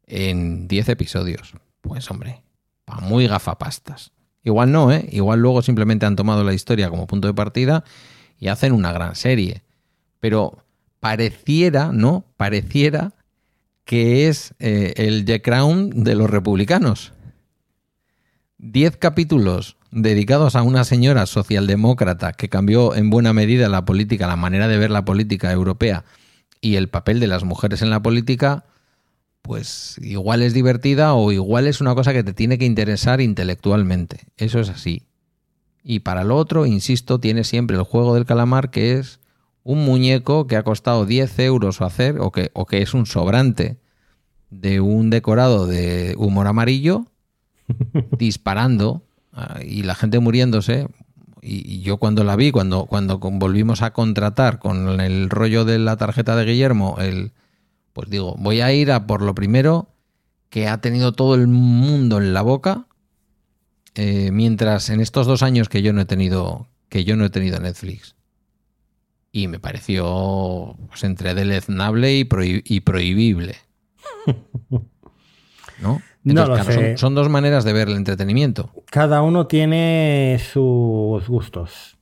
Speaker 2: en 10 episodios. Pues hombre, pa muy gafapastas. Igual no, ¿eh? Igual luego simplemente han tomado la historia como punto de partida y hacen una gran serie. Pero pareciera, ¿no? Pareciera que es eh, el The Crown de los republicanos. Diez capítulos dedicados a una señora socialdemócrata que cambió en buena medida la política, la manera de ver la política europea y el papel de las mujeres en la política, pues igual es divertida o igual es una cosa que te tiene que interesar intelectualmente. Eso es así. Y para lo otro, insisto, tiene siempre el juego del calamar que es un muñeco que ha costado 10 euros hacer o que, o que es un sobrante de un decorado de humor amarillo disparando ah, y la gente muriéndose. Y, y yo cuando la vi, cuando, cuando volvimos a contratar con el rollo de la tarjeta de Guillermo, el, pues digo, voy a ir a por lo primero que ha tenido todo el mundo en la boca, eh, mientras en estos dos años que yo no he tenido, que yo no he tenido Netflix. Y me pareció pues, entre deleznable y, prohi- y prohibible. ¿No?
Speaker 3: No lo
Speaker 2: claro,
Speaker 3: sé.
Speaker 2: Son, son dos maneras de ver el entretenimiento.
Speaker 3: Cada uno tiene sus gustos.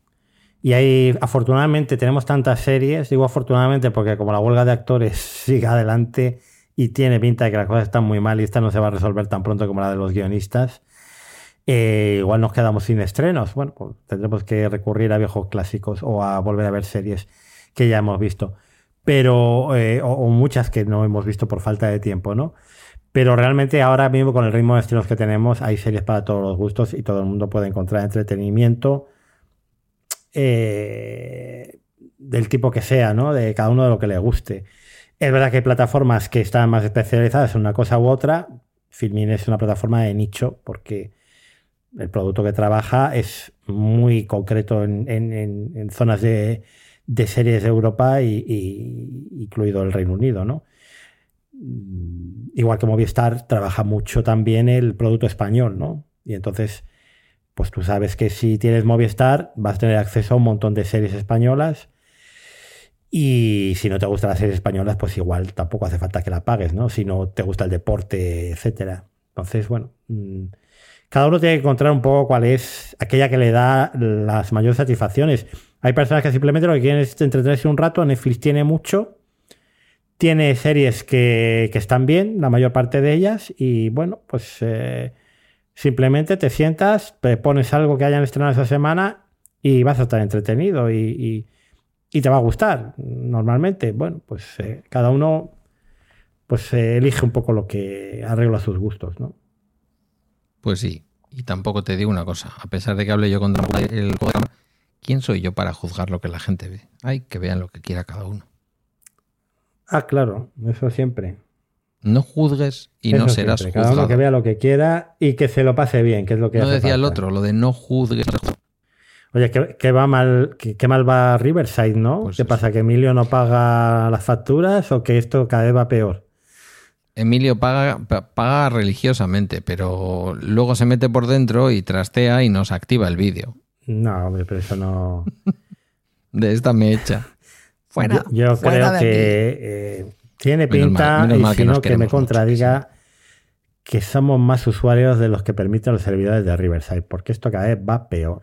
Speaker 3: Y ahí, afortunadamente, tenemos tantas series. Digo afortunadamente porque como la huelga de actores sigue adelante y tiene pinta de que las cosas están muy mal y esta no se va a resolver tan pronto como la de los guionistas, eh, igual nos quedamos sin estrenos. Bueno, pues tendremos que recurrir a viejos clásicos o a volver a ver series que ya hemos visto. Pero, eh, o, muchas que no hemos visto por falta de tiempo, ¿no? Pero realmente ahora mismo con el ritmo de estrenos que tenemos hay series para todos los gustos y todo el mundo puede encontrar entretenimiento eh, del tipo que sea, ¿no? De cada uno de lo que le guste. Es verdad que hay plataformas que están más especializadas en una cosa u otra. Filmin es una plataforma de nicho porque el producto que trabaja es muy concreto en, zonas de, series de Europa y, incluido el Reino Unido, ¿no? Igual que Movistar trabaja mucho también el producto español, ¿no? Y entonces, pues tú sabes que si tienes Movistar vas a tener acceso a un montón de series españolas y si no te gustan las series españolas, pues igual tampoco hace falta que la pagues, ¿no? Si no te gusta el deporte, etcétera. Entonces, bueno, mm, cada uno tiene que encontrar un poco cuál es aquella que le da las mayores satisfacciones. Hay personas que simplemente lo que quieren es entretenerse un rato. Netflix tiene mucho. Tiene series que, están bien, la mayor parte de ellas. Y bueno, pues eh, simplemente te sientas, pones algo que hayan estrenado esa semana y vas a estar entretenido y, te va a gustar. Normalmente, bueno, pues eh, cada uno pues elige un poco lo que arregla sus gustos, ¿no?
Speaker 2: Pues sí, y tampoco te digo una cosa, a pesar de que hable yo con el ¿quién soy yo para juzgar lo que la gente ve? Hay que vean lo que quiera cada uno.
Speaker 3: Ah, claro, eso siempre.
Speaker 2: No juzgues y no serás juzgado.
Speaker 3: Cada uno que vea lo que quiera y que se lo pase bien, que es lo que
Speaker 2: No decía el otro, lo de no juzgues.
Speaker 3: Oye, ¿qué, va mal, qué, mal va Riverside, ¿no? Pues ¿Qué pasa? ¿Que Emilio no paga las facturas o que esto cada vez va peor?
Speaker 2: Emilio paga, paga religiosamente, pero luego se mete por dentro y trastea y nos activa el vídeo.
Speaker 3: No, hombre, pero eso no.
Speaker 2: de esta mecha.
Speaker 3: Fuera. Yo, creo que eh, tiene pinta, y si no, que me contradiga, que somos más usuarios de los que permiten los servidores de Riverside, porque esto cada vez va peor.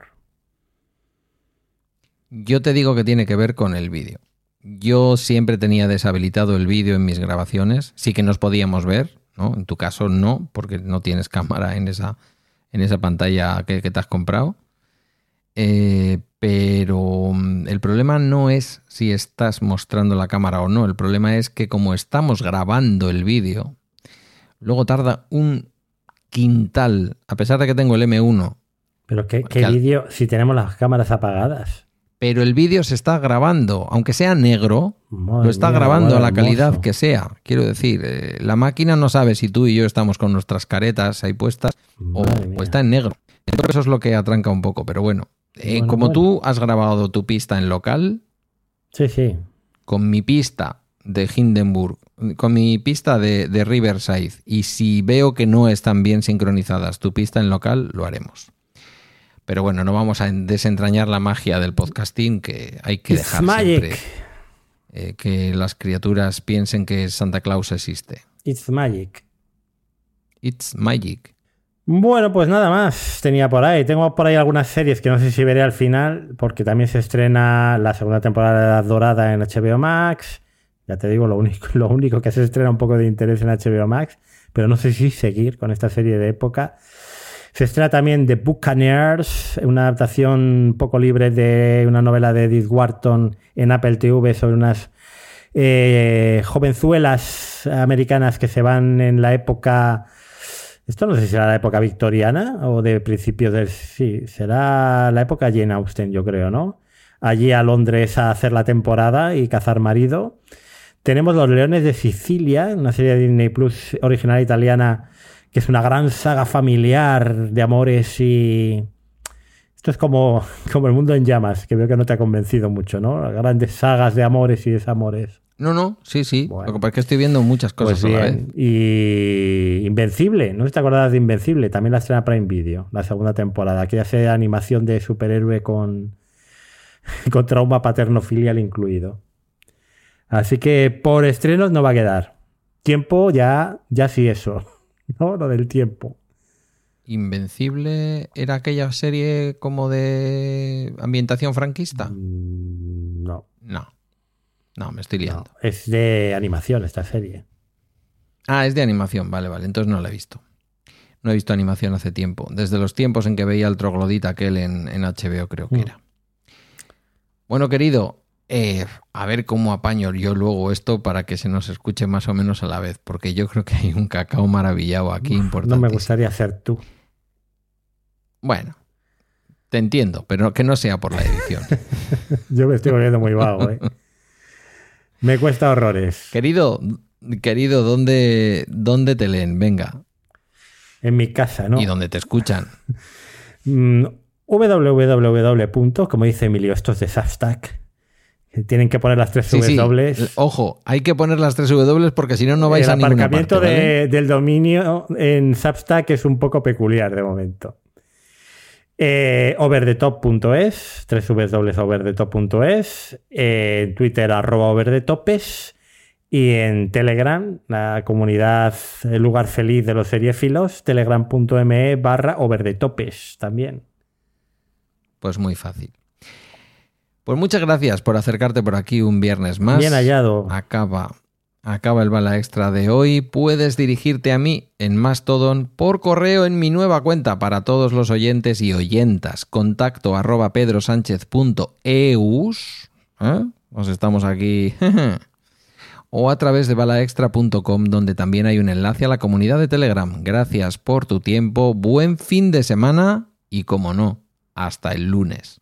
Speaker 2: Yo te digo que tiene que ver con el vídeo. Yo siempre tenía deshabilitado el vídeo en mis grabaciones. Sí que nos podíamos ver, ¿no? En tu caso no, porque no tienes cámara en esa, en esa pantalla que, te has comprado. Eh, pero mm, el problema no es si estás mostrando la cámara o no. El problema es que como estamos grabando el vídeo, luego tarda un quintal, a pesar de que tengo el M1.
Speaker 3: Pero qué, qué vídeo si tenemos las cámaras apagadas
Speaker 2: pero el vídeo se está grabando, aunque sea negro, lo está grabando a la calidad que sea. Quiero decir, eh, la máquina no sabe si tú y yo estamos con nuestras caretas ahí puestas o, está en negro. Entonces eso es lo que atranca un poco, pero bueno. Eh, como tú has grabado tu pista en local,
Speaker 3: sí, sí.
Speaker 2: con mi pista de Hindenburg, con mi pista de, de Riverside, y si veo que no están bien sincronizadas tu pista en local, lo haremos. Pero bueno, no vamos a desentrañar la magia del podcasting, que hay que dejar siempre eh, que las criaturas piensen que Santa Claus existe.
Speaker 3: It's magic.
Speaker 2: It's magic.
Speaker 3: Bueno, pues nada más tenía por ahí. Tengo por ahí algunas series que no sé si veré al final, porque también se estrena la segunda temporada de Dorada en HBO Max. Ya te digo, lo único, lo único que se estrena un poco de interés en HBO Max, pero no sé si seguir con esta serie de época. Se estrena también The Buccaneers, una adaptación poco libre de una novela de Edith Wharton en Apple TV sobre unas eh, jovenzuelas americanas que se van en la época. Esto no sé si será la época victoriana o de principios del. Sí, será la época Jane Austen, yo creo, ¿no? Allí a Londres a hacer la temporada y cazar marido. Tenemos Los Leones de Sicilia, una serie de Disney Plus original italiana que es una gran saga familiar de amores y... Esto es como, como el mundo en llamas, que veo que no te ha convencido mucho, ¿no? Grandes sagas de amores y desamores.
Speaker 2: No, no, sí, sí. Lo que pasa es que estoy viendo muchas cosas
Speaker 3: pues Y Invencible, no te acuerdas de Invencible, también la estrena Prime Video, la segunda temporada, que hace animación de superhéroe con, con trauma paterno filial incluido. Así que por estrenos no va a quedar. Tiempo ya, ya sí eso. ¿no? Lo del tiempo.
Speaker 2: ¿Invencible era aquella serie como de ambientación franquista?
Speaker 3: Mm, no.
Speaker 2: No. No, me estoy liando.
Speaker 3: es de animación esta serie.
Speaker 2: Ah, es de animación, vale, vale. Entonces no la he visto. No he visto animación hace tiempo. Desde los tiempos en que veía el troglodita aquel en, en HBO, creo que mm. era. Bueno, querido, eh, a ver cómo apaño yo luego esto para que se nos escuche más o menos a la vez, porque yo creo que hay un cacao maravillado aquí importante.
Speaker 3: No me gustaría hacer tú.
Speaker 2: Bueno, Te entiendo, pero que no sea por la edición.
Speaker 3: Yo me estoy volviendo muy vago, ¿eh? Me cuesta horrores.
Speaker 2: Querido, querido, ¿dónde, ¿dónde te leen? Venga.
Speaker 3: En mi casa, ¿no?
Speaker 2: ¿Y dónde te escuchan?
Speaker 3: Mm, www. Como dice Emilio, esto es de Substack. Tienen que poner las tres
Speaker 2: Sí, sí.
Speaker 3: W.
Speaker 2: Ojo, hay que poner las tres W porque si no, no vais
Speaker 3: El
Speaker 2: a ninguna
Speaker 3: aparcamiento de-
Speaker 2: ¿vale?
Speaker 3: del dominio en Substack es un poco peculiar de momento. Eh, overthetop.es, www.overthetop.es, eh, en Twitter arroba overthetopes y en Telegram, la comunidad, el lugar feliz de los seriefilos, telegram.me barra overthetopes también.
Speaker 2: Pues muy fácil. Pues muchas gracias por acercarte por aquí un viernes más.
Speaker 3: Bien hallado.
Speaker 2: Acaba, acaba el bala extra de hoy. Puedes dirigirte a mí en Mastodon por correo en mi nueva cuenta para todos los oyentes y oyentas. Contacto arroba pedrosánchez.eus. ¿Eh? Os estamos aquí. o a través de balaextra.com donde también hay un enlace a la comunidad de Telegram. Gracias por tu tiempo, buen fin de semana y como no, hasta el lunes.